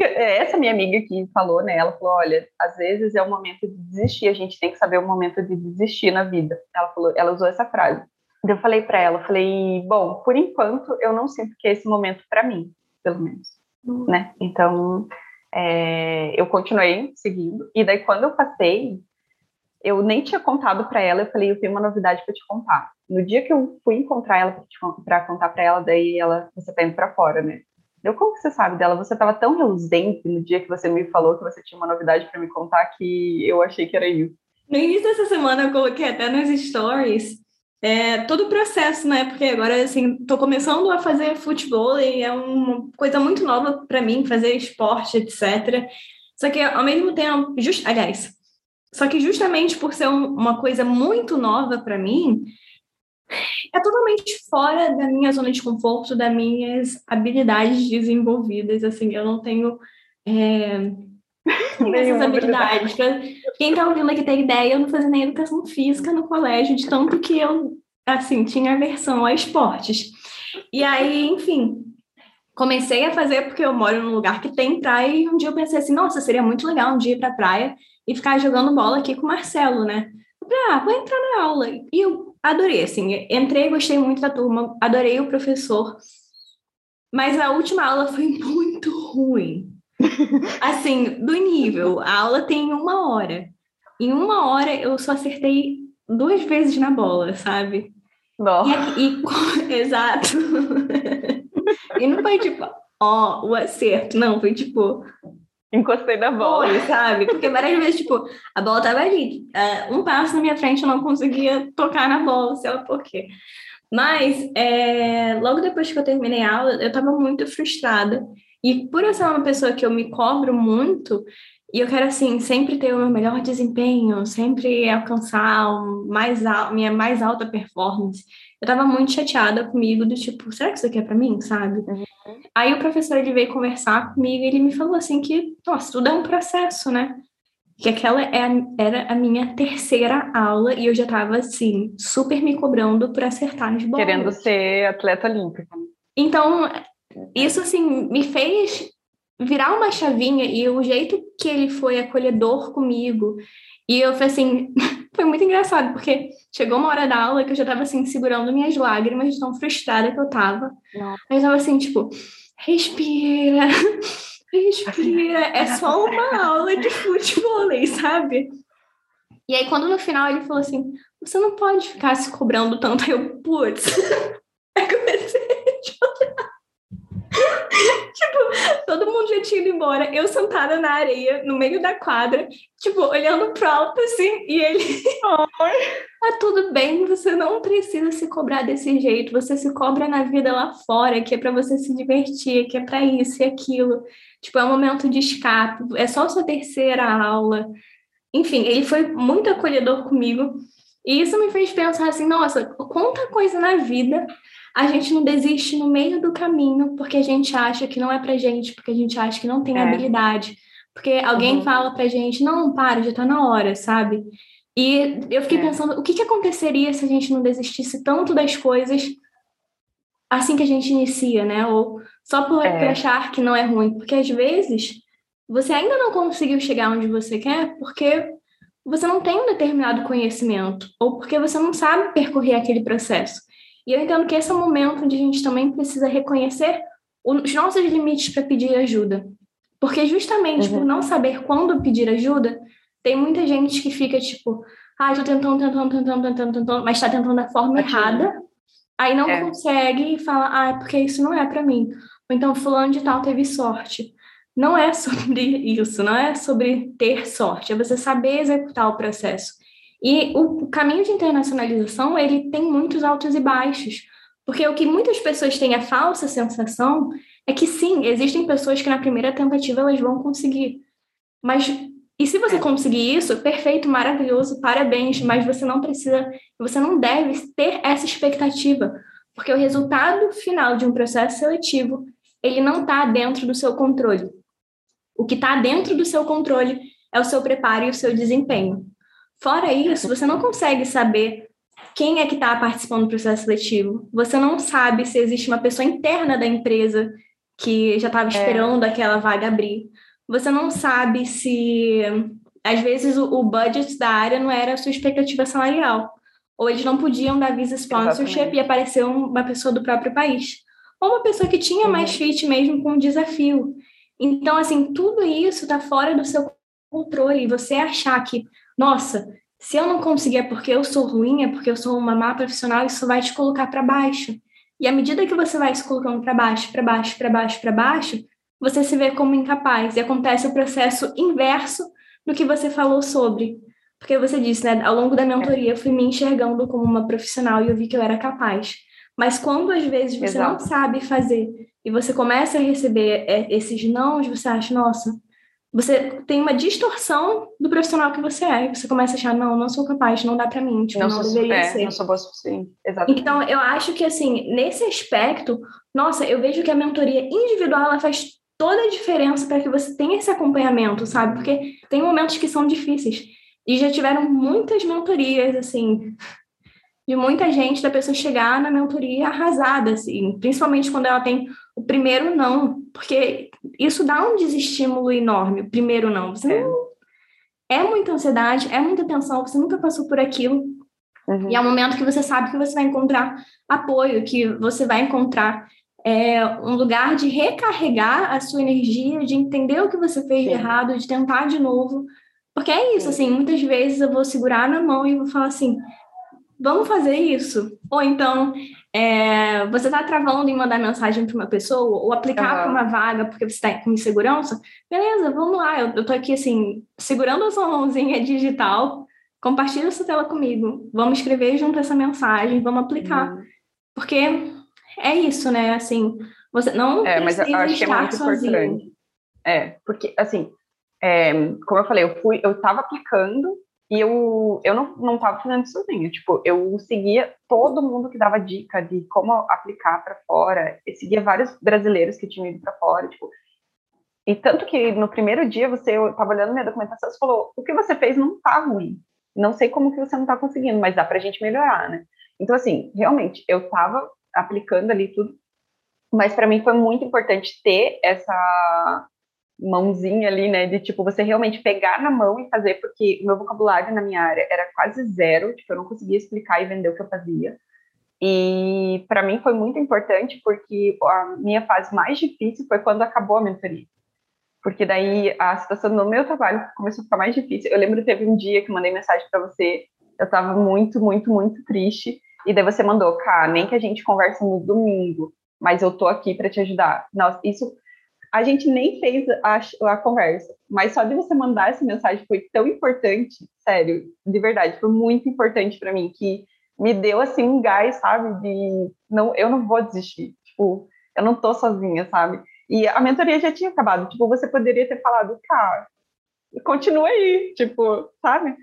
É, essa minha amiga que falou, né? Ela falou: olha, às vezes é o momento de desistir, a gente tem que saber o momento de desistir na vida. Ela falou, ela usou essa frase. Eu falei para ela, falei, bom, por enquanto eu não sinto que é esse momento para mim, pelo menos, uhum. né? Então, é, eu continuei seguindo. E daí quando eu passei, eu nem tinha contado para ela. Eu falei, eu tenho uma novidade para te contar. No dia que eu fui encontrar ela para contar para ela, daí ela, você tá indo para fora, né? Eu, como que você sabe dela? Você estava tão reluzente no dia que você me falou que você tinha uma novidade para me contar que eu achei que era isso. No início dessa semana, eu coloquei até nas stories é, todo o processo, né? Porque agora, assim, tô começando a fazer futebol e é uma coisa muito nova para mim, fazer esporte, etc. Só que, ao mesmo tempo, just, aliás, só que justamente por ser um, uma coisa muito nova para mim, é totalmente fora da minha zona de conforto, das minhas habilidades desenvolvidas. Assim, eu não tenho é, *laughs* essas habilidades. Quem está ouvindo aqui tem ideia, eu não fazia nem educação física no colégio, de tanto que eu, assim, tinha aversão a esportes. E aí, enfim, comecei a fazer porque eu moro num lugar que tem praia e um dia eu pensei assim, nossa, seria muito legal um dia ir pra praia e ficar jogando bola aqui com o Marcelo, né? Eu falei, ah, vou entrar na aula. E eu adorei, assim, entrei, gostei muito da turma, adorei o professor, mas a última aula foi *laughs* muito ruim. Assim, do nível, a aula tem uma hora. Em uma hora eu só acertei duas vezes na bola, sabe? Nossa. E, e, *laughs* exato. *laughs* e não foi tipo, ó, o acerto, não, foi tipo, Encostei na bola. Foi, sabe? Porque várias vezes, tipo, a bola tava ali. Uh, um passo na minha frente eu não conseguia tocar na bola, sei lá por quê. Mas, é, logo depois que eu terminei a aula, eu tava muito frustrada. E por eu ser uma pessoa que eu me cobro muito, e eu quero, assim, sempre ter o meu melhor desempenho, sempre alcançar mais minha mais alta performance. Eu tava muito chateada comigo, do tipo, será que isso aqui é pra mim, sabe? Uhum. Aí o professor, ele veio conversar comigo e ele me falou assim que, nossa, tudo é um processo, né? Que aquela é era a minha terceira aula e eu já tava, assim, super me cobrando por acertar nas bolas. Querendo ser atleta olímpica. Então, isso, assim, me fez virar uma chavinha e o jeito que ele foi acolhedor comigo. E eu falei assim, *laughs* foi muito engraçado, porque chegou uma hora da aula que eu já tava assim, segurando minhas lágrimas de tão frustrada que eu tava. Não. Eu tava assim, tipo, respira, *laughs* respira, é só uma aula de futebol, sabe? E aí, quando no final ele falou assim, você não pode ficar se cobrando tanto, aí eu, putz, *laughs* aí comecei. *laughs* tipo, todo mundo já tinha ido embora. Eu sentada na areia, no meio da quadra, tipo, olhando pro alto assim, e ele. *laughs* tá tudo bem, você não precisa se cobrar desse jeito. Você se cobra na vida lá fora, que é para você se divertir, que é para isso e aquilo. Tipo, é um momento de escape, é só sua terceira aula. Enfim, ele foi muito acolhedor comigo. E isso me fez pensar assim, nossa, quanta coisa na vida a gente não desiste no meio do caminho porque a gente acha que não é pra gente, porque a gente acha que não tem é. habilidade, porque alguém uhum. fala pra gente, não, para, já tá na hora, sabe? E eu fiquei é. pensando, o que, que aconteceria se a gente não desistisse tanto das coisas assim que a gente inicia, né? Ou só por, é. por achar que não é ruim, porque às vezes você ainda não conseguiu chegar onde você quer porque você não tem um determinado conhecimento, ou porque você não sabe percorrer aquele processo. E eu entendo que esse é o momento onde a gente também precisa reconhecer os nossos limites para pedir ajuda. Porque justamente uhum. por não saber quando pedir ajuda, tem muita gente que fica tipo, ah, tô tentando, tentando, tentando, tentando, tentando, mas está tentando da forma Aqui. errada. Aí não é. consegue e fala, ah, é porque isso não é para mim. Ou então fulano de tal teve sorte. Não é sobre *laughs* isso, não é sobre ter sorte, é você saber executar o processo. E o caminho de internacionalização, ele tem muitos altos e baixos, porque o que muitas pessoas têm a falsa sensação é que sim, existem pessoas que na primeira tentativa elas vão conseguir. Mas e se você é. conseguir isso, perfeito, maravilhoso, parabéns, mas você não precisa, você não deve ter essa expectativa, porque o resultado final de um processo seletivo, ele não está dentro do seu controle. O que está dentro do seu controle é o seu preparo e o seu desempenho. Fora isso, você não consegue saber quem é que está participando do processo seletivo. Você não sabe se existe uma pessoa interna da empresa que já estava é. esperando é. aquela vaga abrir. Você não sabe se, às vezes, o, o, budget da área não era a sua expectativa salarial. Ou eles não podiam dar visa sponsorship Exatamente. e apareceu uma pessoa do próprio país. Ou uma pessoa que tinha uhum. mais fit mesmo com o desafio. Então, assim, tudo isso está fora do seu controle. E você achar que nossa, se eu não conseguir é porque eu sou ruim, é porque eu sou uma má profissional, isso vai te colocar para baixo. E à medida que você vai se colocando para baixo, para baixo, para baixo, para baixo, você se vê como incapaz. E acontece o processo inverso do que você falou sobre. Porque você disse, né? Ao longo da mentoria, eu fui me enxergando como uma profissional e eu vi que eu era capaz. Mas quando às vezes você Exato. não sabe fazer e você começa a receber é, esses nãos, você acha, nossa, você tem uma distorção do profissional que você é. Você começa a achar, não, não sou capaz, não dá para mim, tipo, não, não sou, deveria é, ser. Não sou boa suficiente. Exatamente. Então, eu acho que, assim, nesse aspecto, nossa, eu vejo que a mentoria individual, ela faz toda a diferença para que você tenha esse acompanhamento, sabe? Porque tem momentos que são difíceis. E já tiveram muitas mentorias, assim, de muita gente, da pessoa chegar na mentoria arrasada, assim, principalmente quando ela tem o primeiro não, porque isso dá um desestímulo enorme, o primeiro não. Você é. não... é muita ansiedade, é muita tensão, você nunca passou por aquilo. Uhum. E é um momento que você sabe que você vai encontrar apoio, que você vai encontrar é, um lugar de recarregar a sua energia, de entender o que você fez Sim. de errado, de tentar de novo. Porque é isso, Sim. assim, muitas vezes eu vou segurar na mão e vou falar assim, vamos fazer isso. Ou então, é, você está travando em mandar mensagem para uma pessoa ou aplicar uhum. para uma vaga porque você está com insegurança. Beleza, vamos lá. Eu, estou aqui, assim, segurando a sua mãozinha digital. Compartilha essa tela comigo. Vamos escrever junto essa mensagem, vamos aplicar. Uhum. Porque é isso, né? Assim, você não é, mas eu acho que é muito sozinho. importante. É, porque, assim, é, como eu falei, eu fui, eu estava aplicando e eu, eu não, não tava fazendo isso sozinha. Tipo, eu seguia todo mundo que dava dica de como aplicar para fora. Eu seguia vários brasileiros que tinham ido para fora, tipo. E tanto que no primeiro dia você eu tava olhando minha documentação, você falou: "O que você fez não tá ruim. Não sei como que você não tá conseguindo, mas dá pra gente melhorar, né?" Então assim, realmente, eu tava aplicando ali tudo, mas para mim foi muito importante ter essa mãozinha ali, né, de tipo você realmente pegar na mão e fazer, porque o meu vocabulário na minha área era quase zero, tipo eu não conseguia explicar e vender o que eu fazia. E para mim foi muito importante porque a minha fase mais difícil foi quando acabou a mentoria. Porque daí a situação no meu trabalho começou a ficar mais difícil. Eu lembro que teve um dia que mandei mensagem para você, eu estava muito, muito, muito triste, e daí você mandou, cara, nem que a gente converse no domingo, mas eu tô aqui para te ajudar. Nossa, isso a gente nem fez a, a, conversa, mas só de você mandar essa mensagem foi tão importante, sério, de verdade, foi muito importante para mim, que me deu assim um gás, sabe, de não, eu não vou desistir, tipo, eu não tô sozinha, sabe? E a mentoria já tinha acabado, tipo, você poderia ter falado, cara, continua aí, tipo, sabe?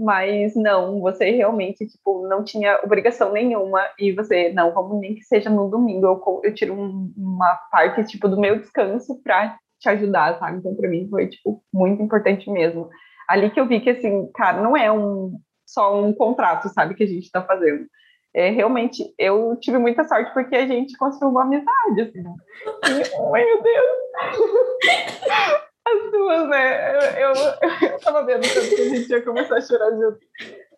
Mas não, você realmente, tipo, não tinha obrigação nenhuma e você, não, vamos nem que seja no domingo, eu, eu tiro um, uma parte, tipo, do meu descanso para te ajudar, sabe? Então, para mim, foi, tipo, muito importante mesmo. Ali que eu vi que, assim, cara, não é um só um contrato, sabe, que a gente está fazendo. É, realmente, eu tive muita sorte porque a gente construiu uma amizade, assim. *laughs* E, meu Deus! As duas, né? Eu, eu, eu tava vendo que a gente ia começar a chorar junto.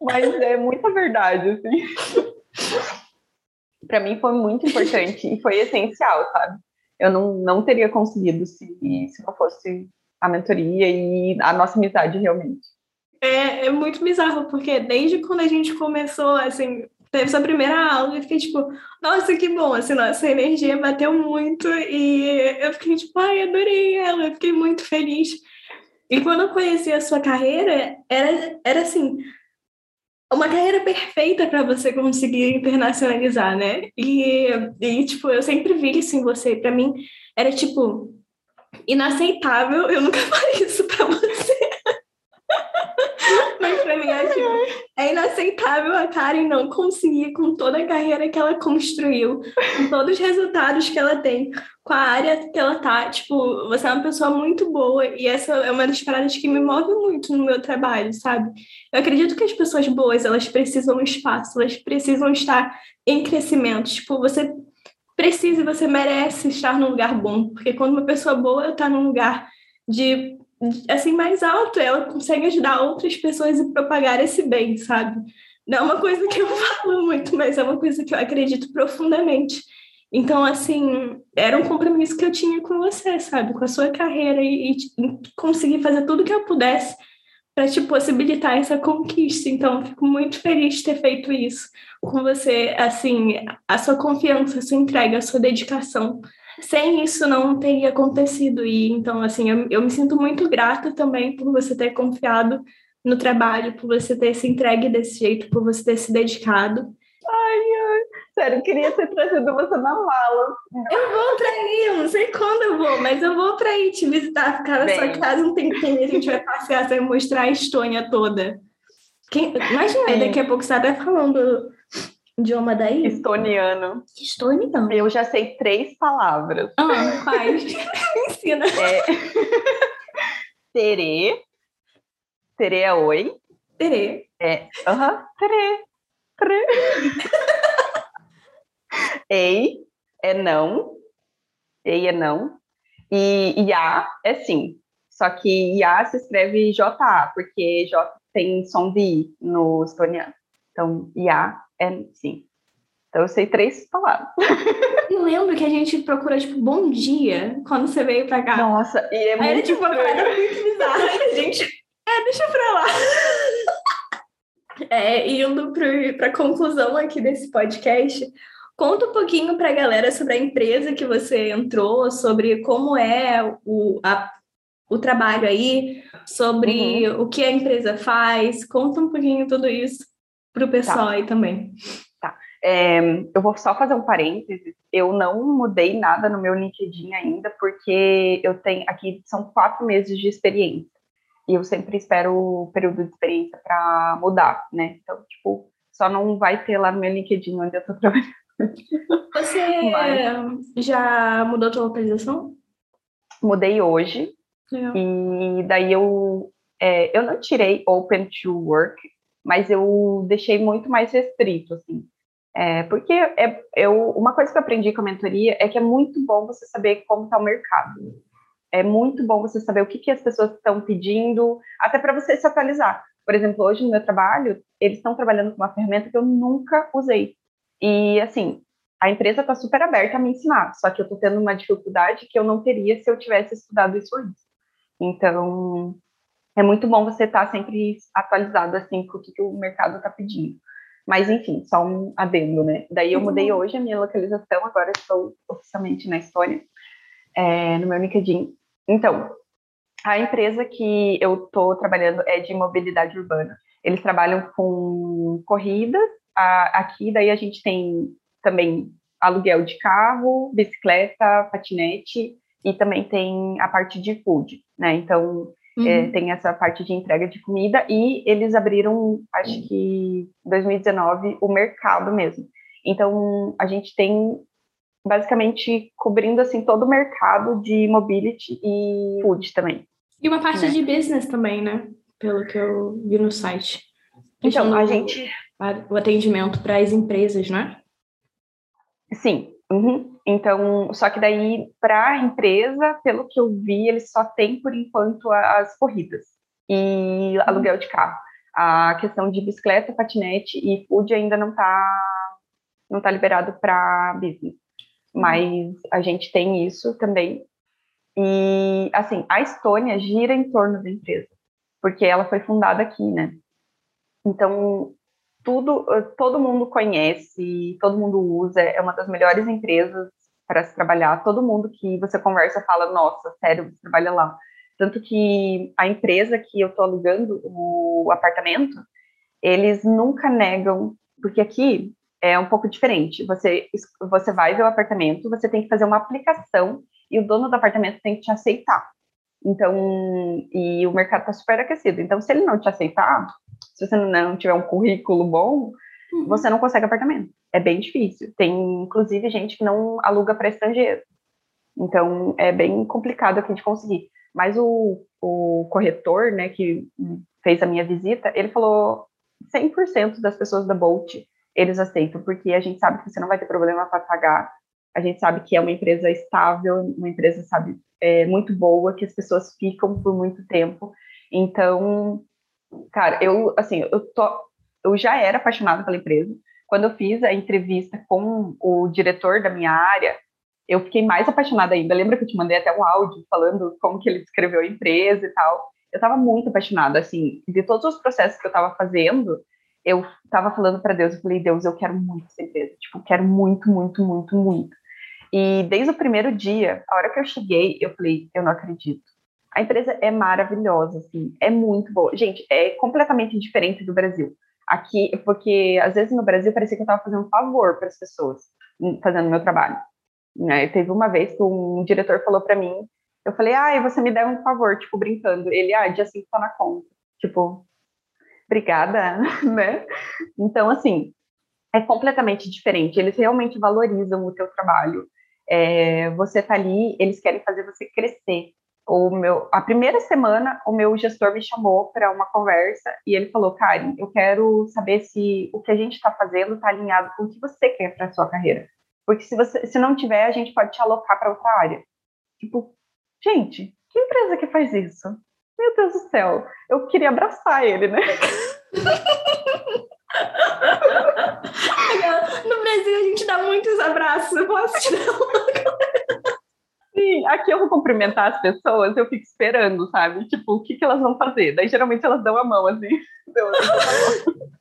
Mas é muita verdade, assim. Para mim foi muito importante e foi essencial, sabe? Eu não, não teria conseguido se, se não fosse a mentoria e a nossa amizade realmente. É, é muito bizarro, porque desde quando a gente começou, assim, teve sua primeira aula e fiquei tipo, nossa, que bom, assim, nossa energia bateu muito e eu fiquei tipo, ai, adorei ela, eu fiquei muito feliz. E quando eu conheci a sua carreira, era, era assim, uma carreira perfeita para você conseguir internacionalizar, né? E, e, tipo, eu sempre vi isso em você. Para mim, era, tipo, inaceitável eu nunca *laughs* falei isso para você. Mas pra mim é, tipo, é inaceitável a Karen não conseguir, com toda a carreira que ela construiu, com todos os resultados que ela tem, com a área que ela tá. Tipo, você é uma pessoa muito boa e essa é uma das paradas que me move muito no meu trabalho, sabe? Eu acredito que as pessoas boas, elas precisam espaço, elas precisam estar em crescimento. Tipo, você precisa e você merece estar num lugar bom, porque quando uma pessoa boa está num lugar de assim mais alto, ela consegue ajudar outras pessoas a propagar esse bem, sabe? Não é uma coisa que eu *laughs* falo muito, mas é uma coisa que eu acredito profundamente. Então, assim, era um compromisso que eu tinha com você, sabe? Com a sua carreira e, e conseguir fazer tudo que eu pudesse para te possibilitar essa conquista. Então, fico muito feliz de ter feito isso com você, assim, a sua confiança, a sua entrega, a sua dedicação. Sem isso não teria acontecido. E então, assim, eu, eu me sinto muito grata também por você ter confiado no trabalho, por você ter se entregue desse jeito, por você ter se dedicado. Ai, ai, sério, eu queria ter trazido você na mala. Eu vou pra aí, eu não sei quando eu vou, mas eu vou pra aí te visitar, ficar na sua casa um tempinho e a gente vai passear, você vai mostrar a Estônia toda. Quem, imagina, daqui a pouco você tá até falando idioma daí? Estoniano. Estoniano. Eu já sei três palavras. Ah, quais? *laughs* Ensina. É... Terê. Terê é oi. Terê. É. Aham. Uhum. Terê. Terê. *laughs* Ei é não. Ei é não. E Iá é sim. Só que Iá se escreve J-A, porque J tem som de I no estoniano. Então, Iá é sim. Então, eu sei três palavras. Eu lembro que a gente procura, tipo, bom dia, quando você veio pra cá. Nossa, e é Aí muito era, tipo, uma parada muito bizarra. *laughs* A gente... É, deixa pra lá. É, indo para a conclusão aqui desse podcast, conta um pouquinho para a galera sobre a empresa que você entrou, sobre como é o, a, o trabalho aí, sobre uhum. o que a empresa faz. Conta um pouquinho tudo isso para o pessoal tá. aí também. Tá. É, eu vou só fazer um parênteses. Eu não mudei nada no meu LinkedIn ainda, porque eu tenho aqui são quatro meses de experiência. E eu sempre espero o período de experiência para mudar, né? Então, tipo, só não vai ter lá no meu LinkedIn onde eu estou trabalhando. *laughs* Você Mas... já mudou a sua localização? Mudei hoje. E daí eu, é, eu não tirei Open to Work, mas eu deixei muito mais restrito, assim. É, porque é, eu, uma coisa que eu aprendi com a mentoria é que é muito bom você saber como está o mercado. É muito bom você saber o que, que as pessoas estão pedindo, até para você se atualizar. Por exemplo, hoje no meu trabalho, eles estão trabalhando com uma ferramenta que eu nunca usei. E, assim, a empresa está super aberta a me ensinar, só que eu estou tendo uma dificuldade que eu não teria se eu tivesse estudado isso antes. Então, é muito bom você estar tá sempre atualizado, assim, com o que, que o mercado está pedindo. Mas, enfim, só um adendo, né? Daí eu uhum. mudei hoje a minha localização, agora estou oficialmente na Estônia, é, no meu LinkedIn. Então, a empresa que eu estou trabalhando é de mobilidade urbana. Eles trabalham com corridas a, aqui, daí a gente tem também aluguel de carro, bicicleta, patinete e também tem a parte de food, né? Então uhum. é, tem essa parte de entrega de comida e eles abriram, acho que 2019, o mercado mesmo. Então a gente tem basicamente cobrindo assim todo o mercado de mobility e food também. E uma parte né? de business também, né? Pelo que eu vi no site. Então, a gente o atendimento para as empresas, né? Sim. Uhum. Então, só que daí, para a empresa, pelo que eu vi, eles só têm, por enquanto, as corridas e uhum. aluguel de carro. A questão de bicicleta, patinete e food ainda não está não tá liberado para business. Uhum. Mas a gente tem isso também. E, assim, a Estônia gira em torno da empresa, porque ela foi fundada aqui, né? Então, tudo, eh, todo mundo conhece, todo mundo usa, é uma das melhores empresas para se trabalhar. Todo mundo que você conversa fala, nossa, sério, você trabalha lá. Tanto que a empresa que eu estou alugando o apartamento, eles nunca negam, porque aqui é um pouco diferente. Você, você vai ver o apartamento, você tem que fazer uma aplicação e o dono do apartamento tem que te aceitar. Então, e o mercado está super aquecido. Então, se ele não te aceitar, se você não tiver um currículo bom, uhum. você não consegue apartamento. É bem difícil. Tem, inclusive, gente que não aluga para estrangeiro. Então, é bem complicado aqui de conseguir. Mas o, o corretor, né, que fez a minha visita, ele falou 100% das pessoas da Bolt, eles aceitam, porque a gente sabe que você não vai ter problema para pagar, a gente sabe que é uma empresa estável, uma empresa, sabe, é, muito boa, que as pessoas ficam por muito tempo. Então, Cara, eu, assim, eu, tô, eu já era apaixonada pela empresa. Quando eu fiz a entrevista com o diretor da minha área, eu fiquei mais apaixonada ainda. Lembra que eu te mandei até um áudio falando como que ele descreveu a empresa e tal. eu estava muito apaixonada, assim, de todos os processos que eu estava fazendo, eu estava falando para Deus, eu falei, Deus, eu quero muito essa empresa, tipo, quero muito, muito, muito, muito. E desde o primeiro dia, a hora que eu cheguei, eu falei, eu não acredito. A empresa é maravilhosa, assim, é muito boa. Gente, é completamente diferente do Brasil. Aqui, porque às vezes no Brasil parecia que eu estava fazendo um favor para as pessoas, hum, fazendo meu trabalho. Né? Teve uma vez que um diretor falou para mim, eu falei, ah, você me deve um favor, tipo, brincando. Ele, ah, dia 5 tá na conta. Tipo, obrigada, *laughs* né? Então, assim, é completamente diferente. Eles realmente valorizam o teu trabalho. É, você tá ali, eles querem fazer você crescer. O meu, a primeira semana, o meu gestor me chamou para uma conversa e ele falou, Karen, eu quero saber se o que a gente está fazendo está alinhado com o que você quer para sua carreira. Porque se você, se não tiver, a gente pode te alocar para outra área. Tipo, gente, que empresa que faz isso? Meu Deus do céu, eu queria abraçar ele, né? *laughs* No Brasil a gente dá muitos abraços, eu posso te dar uma Sim, aqui eu vou cumprimentar as pessoas, eu fico esperando, sabe? Tipo, o que, que elas vão fazer? Daí geralmente elas dão a mão assim. *laughs*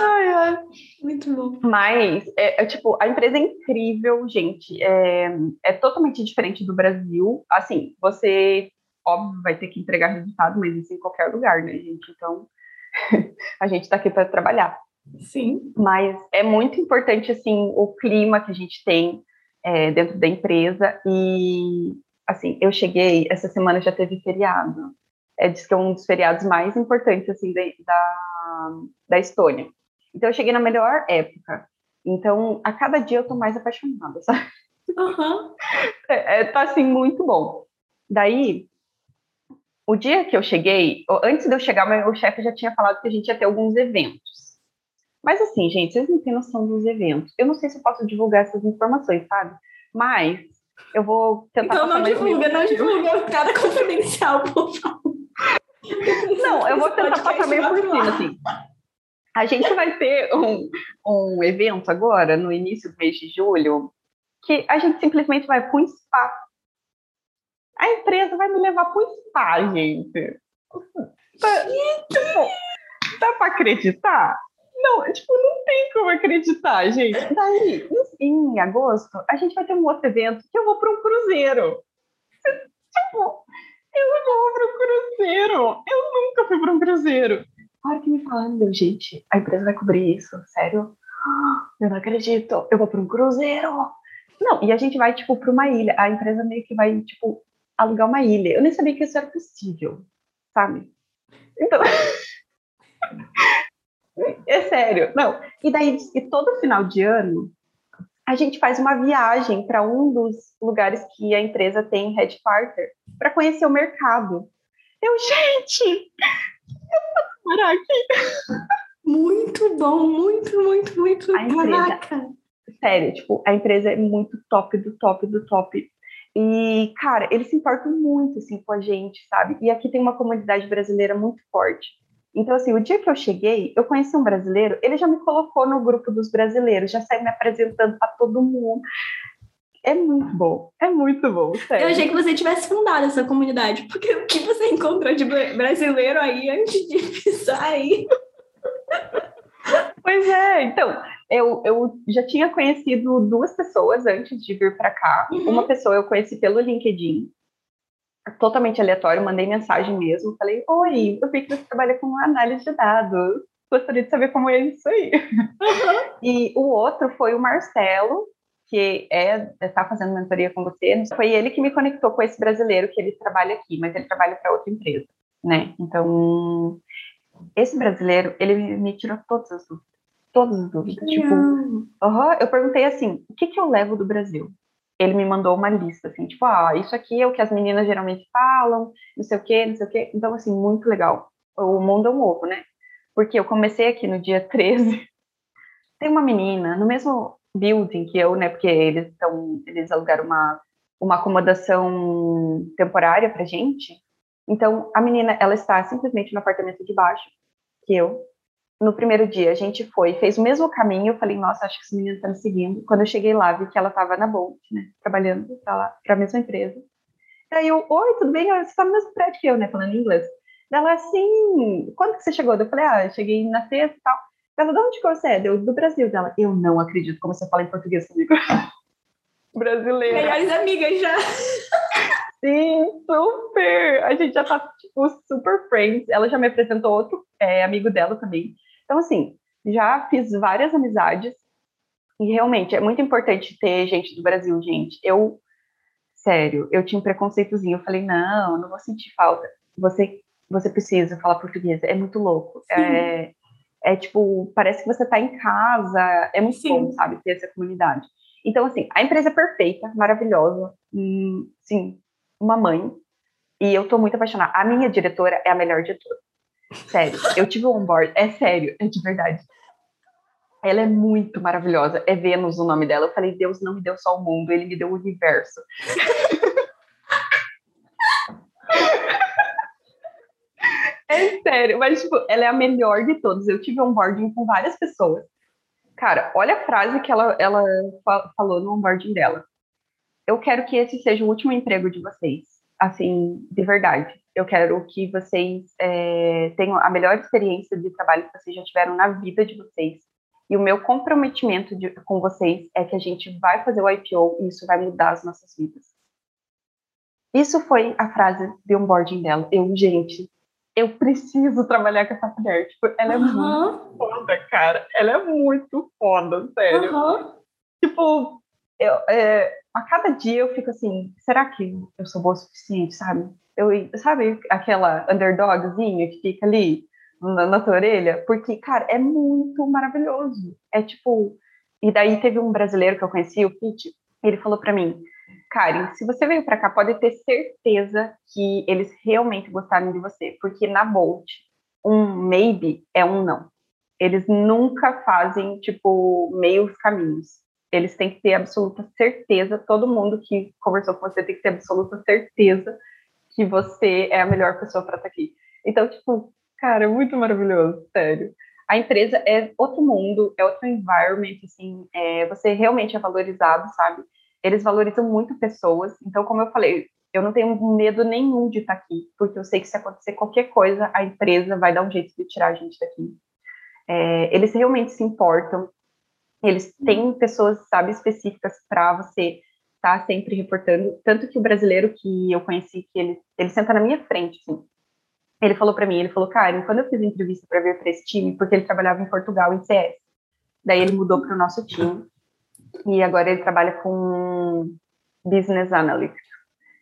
Ai, ai. Muito bom. Mas, é, é, tipo, a empresa é incrível, gente. É, é totalmente diferente do Brasil. Assim, você, óbvio, vai ter que entregar resultado, mas isso em qualquer lugar, né, gente? Então, *laughs* a gente está aqui para trabalhar. Sim. Mas é muito importante, assim, o clima que a gente tem é, dentro da empresa. E, assim, eu cheguei, essa semana já teve feriado. É, diz que é um dos feriados mais importantes, assim, da, da, da Estônia. Então, eu cheguei na melhor época. Então, a cada dia eu tô mais apaixonada, sabe? Uhum. *laughs* É, é, tá, assim, muito bom. Daí, o dia que eu cheguei, antes de eu chegar, meu chefe já tinha falado que a gente ia ter alguns eventos. Mas assim, gente, vocês não têm noção dos eventos. Eu não sei se eu posso divulgar essas informações, sabe? Mas eu vou tentar. Então não divulga, não divulga nada confidencial, por favor. Não, eu vou tentar passar meio por cima, assim. A gente vai ter um, um evento agora, no início do mês de julho, que a gente simplesmente vai para um spa. A empresa vai me levar para um spa, gente. Tá, tipo, dá para acreditar? Não, tipo, não tem como acreditar, gente. Daí, em, em agosto, a gente vai ter um outro evento que eu vou para um cruzeiro. Tipo, eu vou para um cruzeiro. Eu nunca fui para um cruzeiro. A hora que me falando, gente, a empresa vai cobrir isso, sério? Eu não acredito, eu vou para um cruzeiro. Não, e a gente vai, tipo, para uma ilha. A empresa meio que vai, tipo, alugar uma ilha. Eu nem sabia que isso era possível, sabe? Então. *laughs* é sério. Não. E daí, e todo final de ano, a gente faz uma viagem para um dos lugares que a empresa tem headquarter para conhecer o mercado. Eu, gente, parar aqui. Muito bom, muito, muito, muito. A empresa, sério, tipo, a empresa é muito top do top do top. E, cara, eles se importam muito, assim, com a gente, sabe? E aqui tem uma comunidade brasileira muito forte. Então, assim, o dia que eu cheguei, eu conheci um brasileiro, ele já me colocou no grupo dos brasileiros, já saiu me apresentando para todo mundo. É muito bom, é muito bom, sério. Eu achei que você tivesse fundado essa comunidade, porque o que você encontrou de brasileiro aí antes de *laughs* pisar aí? Pois é, então, eu, eu já tinha conhecido duas pessoas antes de vir para cá. Uhum. Uma pessoa eu conheci pelo LinkedIn, totalmente aleatório, mandei mensagem mesmo, falei, oi, eu vi que você trabalha com análise de dados, gostaria de saber como é isso aí. Uhum. E o outro foi o Marcelo, que é está fazendo mentoria com você, foi ele que me conectou com esse brasileiro que ele trabalha aqui, mas ele trabalha para outra empresa, né? Então, esse brasileiro, ele me tirou todas as dúvidas, todas as dúvidas. Tipo, uhum, eu perguntei assim, o que que eu levo do Brasil? Ele me mandou uma lista, assim, tipo, ah, isso aqui é o que as meninas geralmente falam, não sei o quê, não sei o quê. Então, assim, muito legal. O mundo é um ovo, né? Porque eu comecei aqui no dia *laughs* 13. Tem uma menina, no mesmo building que eu, né? Porque eles estão, eles alugaram uma, uma acomodação temporária pra gente. Então, a menina, ela está simplesmente no apartamento de baixo que eu. No primeiro dia, a gente foi, fez o mesmo caminho. Eu falei, nossa, acho que essa menina está me seguindo. Quando eu cheguei lá, vi que ela estava na Bolt, né? Trabalhando para a mesma empresa. Daí eu, oi, tudo bem? Você tá no mesmo prédio que eu, né? Falando inglês. Ela, assim, quando que você chegou? Eu falei, ah, eu cheguei na sexta e tal. Ela, de onde você é? Deu do Brasil dela. Eu não acredito como você fala em português comigo. *laughs* Brasileira. Melhores amigas já. *laughs* Sim, super! A gente já tá, tipo, super friends. Ela já me apresentou outro é, amigo dela também. Então, assim, já fiz várias amizades. E realmente, é muito importante ter gente do Brasil, gente. Eu, sério, eu tinha um preconceitozinho. Eu falei, não, não vou sentir falta. Você, você precisa falar português. É muito louco. É, é, tipo, parece que você tá em casa. É muito Sim. bom, sabe, ter essa comunidade. Então, assim, a empresa é perfeita, maravilhosa. Hum, sim, uma mãe, e eu tô muito apaixonada. A minha diretora é a melhor de todas. Sério, eu tive um onboard, é sério, é de verdade. Ela é muito maravilhosa. É Vênus o nome dela. Eu falei, Deus não me deu só o mundo, ele me deu o universo. *laughs* é sério, mas tipo, ela é a melhor de todas. Eu tive onboarding com várias pessoas. Cara, olha a frase que ela, ela falou no onboarding dela eu quero que esse seja o último emprego de vocês, assim, de verdade. Eu quero que vocês é, tenham a melhor experiência de trabalho que vocês já tiveram na vida de vocês. E o meu comprometimento de, com vocês é que a gente vai fazer o IPO e isso vai mudar as nossas vidas. Isso foi a frase de onboarding dela. Eu, gente, eu preciso trabalhar com essa mulher. Tipo, ela é uhum. muito foda, cara. Ela é muito foda, sério. Uhum. Tipo, eu, é, a cada dia eu fico assim, será que eu sou boa o suficiente, sabe? Eu, sabe aquela underdogzinha que fica ali na, na tua orelha? Porque, cara, é muito maravilhoso. É tipo... E daí teve um brasileiro que eu conheci, o Pete, ele falou para mim, Karen, se você veio para cá, pode ter certeza que eles realmente gostaram de você, porque na Bolt, um maybe é um não. Eles nunca fazem, tipo, meios caminhos eles têm que ter absoluta certeza, todo mundo que conversou com você tem que ter absoluta certeza que você é a melhor pessoa para estar tá aqui. Então, tipo, cara, é muito maravilhoso, sério. A empresa é outro mundo, é outro environment, assim, é, você realmente é valorizado, sabe? Eles valorizam muito pessoas, então, como eu falei, eu não tenho medo nenhum de estar tá aqui, porque eu sei que se acontecer qualquer coisa, a empresa vai dar um jeito de tirar a gente daqui. É, eles realmente se importam, eles têm pessoas, sabe, específicas para você estar tá sempre reportando. Tanto que o brasileiro que eu conheci, que ele, ele senta na minha frente, assim. Ele falou para mim, ele falou, Karen, quando eu fiz entrevista para vir para esse time, porque ele trabalhava em Portugal em CS. Daí ele mudou para o nosso time e agora ele trabalha com business analytics.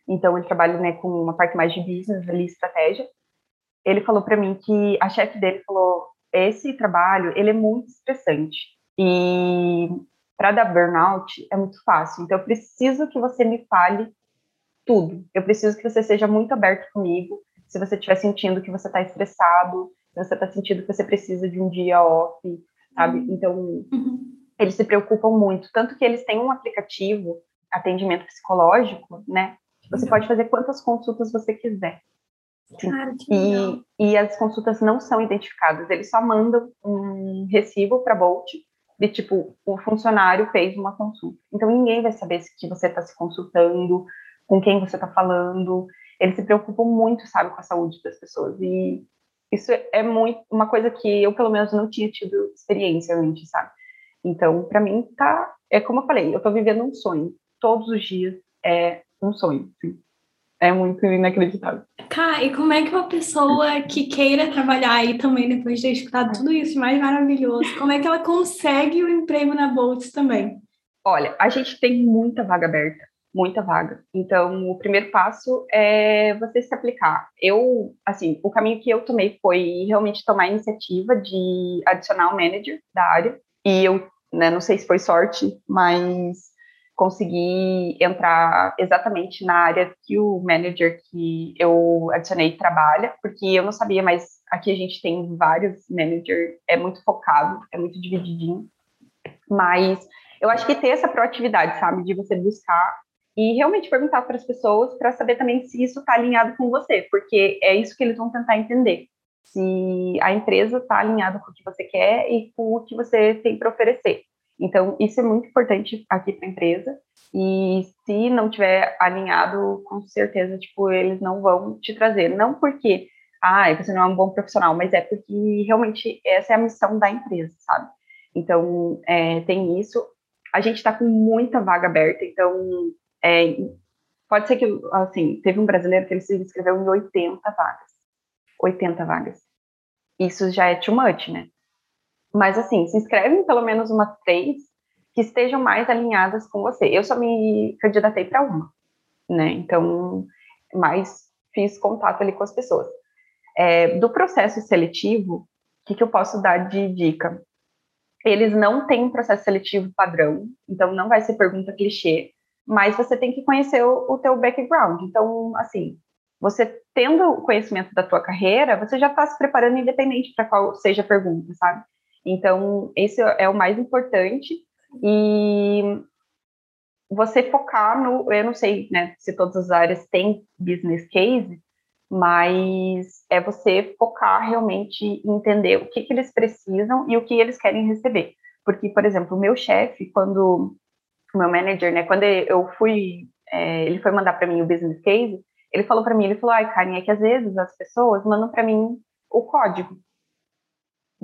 Então ele trabalha né, com uma parte mais de business ali, estratégia. Ele falou para mim que a chefe dele falou, esse trabalho ele é muito estressante e para dar burnout é muito fácil. Então, eu preciso que você me fale tudo. Eu preciso que você seja muito aberto comigo. Se você estiver sentindo que você está estressado, se você está sentindo que você precisa de um dia off, sabe? Uhum. Então, uhum. eles se preocupam muito. Tanto que eles têm um aplicativo, atendimento psicológico, né? Você pode fazer quantas consultas você quiser. Cara, e, e as consultas não são identificadas, eles só mandam um recibo para Bolt de tipo, o funcionário fez uma consulta. Então ninguém vai saber se que você está se consultando, com quem você está falando. Eles se preocupam muito, sabe, com a saúde das pessoas. E isso é muito uma coisa que eu, pelo menos, não tinha tido experiência antes, sabe? Então, para mim, tá. É como eu falei, eu estou vivendo um sonho. Todos os dias é um sonho. Sim. É muito inacreditável. Cara, e como é que uma pessoa que queira trabalhar aí também, depois de ter escutado tudo isso mais maravilhoso, como é que ela consegue o emprego na Boltz também? Olha, a gente tem muita vaga aberta, muita vaga. Então, o primeiro passo é você se aplicar. Eu, assim, o caminho que eu tomei foi realmente tomar a iniciativa de adicionar um manager da área. E eu, né, não sei se foi sorte, mas conseguir entrar exatamente na área que o manager que eu adicionei trabalha, porque eu não sabia, mas aqui a gente tem vários managers, é muito focado, é muito divididinho, mas eu acho que ter essa proatividade, sabe, de você buscar e realmente perguntar para as pessoas para saber também se isso está alinhado com você, porque é isso que eles vão tentar entender. Se a empresa está alinhada com o que você quer e com o que você tem para oferecer. Então, isso é muito importante aqui para a empresa. E se não tiver alinhado, com certeza, tipo, eles não vão te trazer. Não porque, ah, você não é um bom profissional, mas é porque realmente essa é a missão da empresa, sabe? Então, é, tem isso. A gente está com muita vaga aberta, então, é, pode ser que, assim, teve um brasileiro que ele se inscreveu em 80 vagas. 80 vagas. Isso já é too much, né? Mas, assim, se inscreve em pelo menos umas três, que estejam mais alinhadas com você. Eu só me candidatei para uma, né? Então, mais fiz contato ali com as pessoas. É, do processo seletivo, o que, que eu posso dar de dica? Eles não têm um processo seletivo padrão, então não vai ser pergunta clichê, mas você tem que conhecer o, o teu background. Então, assim, você tendo o conhecimento da tua carreira, você já está se preparando independente para qual seja a pergunta, sabe? Então, esse é o mais importante. E você focar no, eu não sei, né, se todas as áreas têm business case, mas é você focar realmente em entender o que, que eles precisam e o que eles querem receber. Porque, por exemplo, o meu chefe, quando o meu manager, né, quando eu fui, é, ele foi mandar para mim o business case, ele falou para mim, ele falou, ai, Karen, é que às vezes as pessoas mandam para mim o código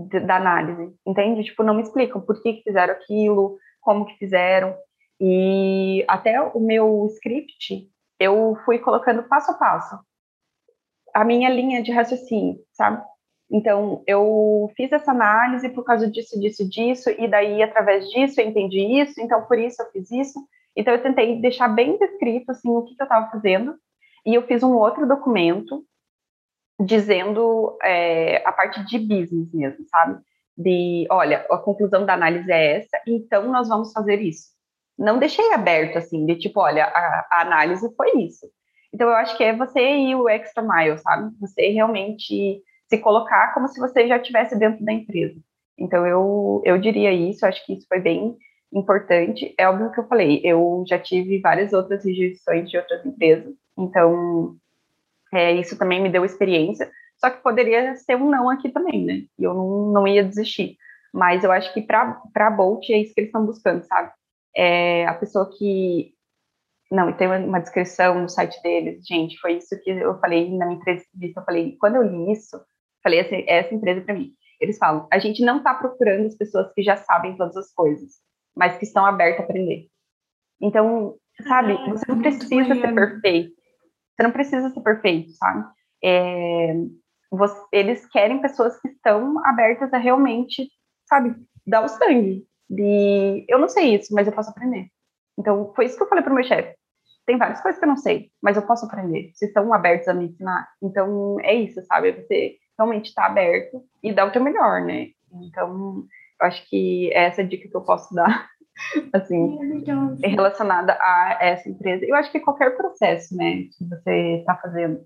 da análise, entende? Tipo, não me explicam por que, que fizeram aquilo, como que fizeram. E até o meu script, eu fui colocando passo a passo a minha linha de raciocínio, sabe? Então, eu fiz essa análise por causa disso, disso, disso, e daí, através disso, eu entendi isso, então, por isso, eu fiz isso. Então, eu tentei deixar bem descrito, assim, o que, que eu estava fazendo, e eu fiz um outro documento dizendo é, a parte de business mesmo, sabe? de, olha, a conclusão da análise é essa, então nós vamos fazer isso. Não deixei aberto assim, de tipo, olha, a, a análise foi isso. Então eu acho que é você ir o extra mile, sabe? Você realmente se colocar como se você já estivesse dentro da empresa. Então eu, eu diria isso, acho que isso foi bem importante. É óbvio que eu falei, eu já tive várias outras rejeições de outras empresas, então é, isso também me deu experiência, só que poderia ser um não aqui também, né? E eu não, não ia desistir. Mas eu acho que para a Bolt é isso que eles estão buscando, sabe? É a pessoa que. Não, e tem uma descrição no site deles, gente, foi isso que eu falei na minha entrevista. Eu falei, quando eu li isso, falei, essa, essa empresa para mim. Eles falam, a gente não está procurando as pessoas que já sabem todas as coisas, mas que estão abertas a aprender. Então, sabe, ah, você não precisa ser perfeito. Você não precisa ser perfeito, sabe? É, você, eles querem pessoas que estão abertas a realmente, sabe, dar o sangue. De, eu não sei isso, mas eu posso aprender. Então, foi isso que eu falei para o meu chefe. Tem várias coisas que eu não sei, mas eu posso aprender. Vocês estão abertos a me ensinar. Então, é isso, sabe? É você realmente está aberto e dar o teu melhor, né? Então, eu acho que é essa dica que eu posso dar, assim, relacionada a essa empresa. Eu acho que qualquer processo, né, que você está fazendo,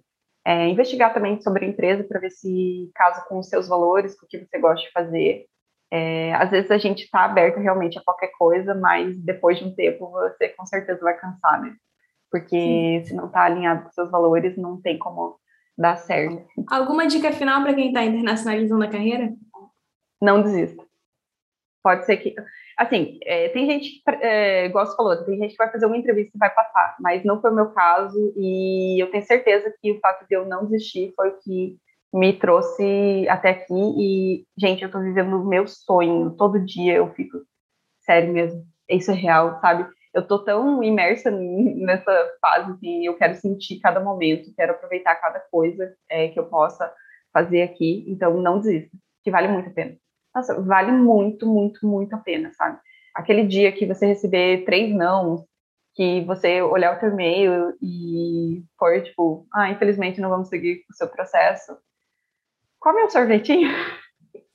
é, investigar também sobre a empresa para ver se casa com os seus valores, com o que você gosta de fazer. É, às vezes a gente está aberto realmente a qualquer coisa, mas depois de um tempo você com certeza vai cansar, né? Porque Sim. se não está alinhado com seus valores, não tem como dar certo. Alguma dica final para quem está internacionalizando a carreira? Não desista. Pode ser que. Assim, é, tem gente, é, igual você falou, tem gente que vai fazer uma entrevista e vai passar, mas não foi o meu caso, e eu tenho certeza que o fato de eu não desistir foi o que me trouxe até aqui, e, gente, eu tô vivendo o meu sonho, todo dia eu fico, sério mesmo, isso é real, sabe? Eu tô tão imersa nessa fase que eu quero sentir cada momento, quero aproveitar cada coisa é, que eu possa fazer aqui, então não desista, que vale muito a pena nossa, vale muito, muito, muito a pena, sabe? Aquele dia que você receber três não, que você olhar o seu e-mail e for tipo, ah, infelizmente não vamos seguir o seu processo, come um sorvetinho.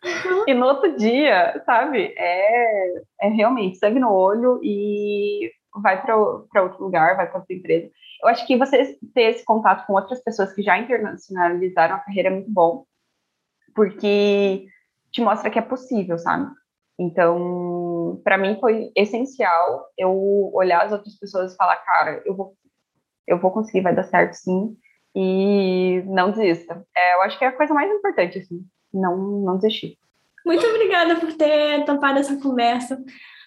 Uhum. e no outro dia, sabe? É, é realmente sangue no olho e vai para outro lugar, vai para outra empresa. Eu acho que você ter esse contato com outras pessoas que já internacionalizaram a carreira é muito bom, porque te mostra que é possível, sabe? Então, para mim foi essencial eu olhar as outras pessoas e falar, cara, eu vou, eu vou conseguir, vai dar certo sim, e não desista. É, eu acho que é a coisa mais importante, assim, não, não desistir. Muito obrigada por ter topado essa conversa.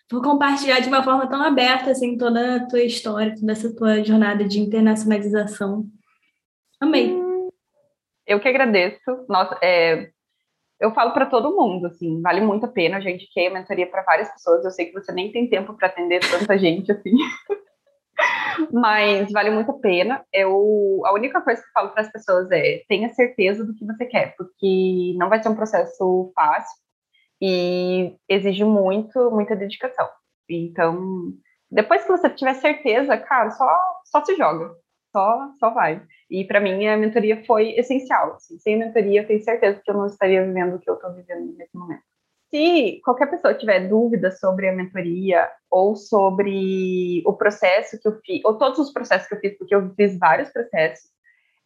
por compartilhar de uma forma tão aberta assim toda a tua história, toda essa tua jornada de internacionalização. Amei. Eu que agradeço. Nossa, é, eu falo para todo mundo, assim, vale muito a pena. A gente quer a mentoria para várias pessoas. Eu sei que você nem tem tempo para atender tanta gente assim. *laughs* Mas vale muito a pena. Eu, a única coisa que eu falo para as pessoas é tenha certeza do que você quer, porque não vai ser um processo fácil e exige muito, muita dedicação. Então, depois que você tiver certeza, cara, só, só se joga, só, só vai. E para mim a mentoria foi essencial. Assim. Sem mentoria, eu tenho certeza que eu não estaria vivendo o que eu estou vivendo nesse momento. Se qualquer pessoa tiver dúvida sobre a mentoria ou sobre o processo que eu fiz, ou todos os processos que eu fiz, porque eu fiz vários processos,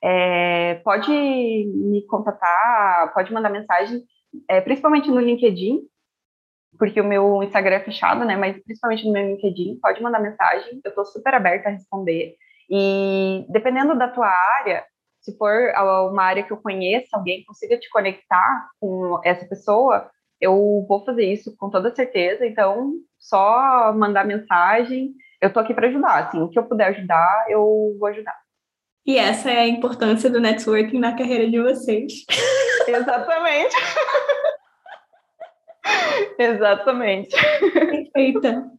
é, pode me contatar, pode mandar mensagem, é, principalmente no LinkedIn, porque o meu Instagram é fechado, né? Mas principalmente no meu LinkedIn, pode mandar mensagem, eu estou super aberta a responder. E dependendo da tua área, se for uma área que eu conheça, alguém consiga te conectar com essa pessoa, eu vou fazer isso com toda certeza. Então, só mandar mensagem. Eu tô aqui para ajudar. Assim, o que eu puder ajudar, eu vou ajudar. E essa é a importância do networking na carreira de vocês. *laughs* Exatamente. *laughs* Exatamente. Perfeita.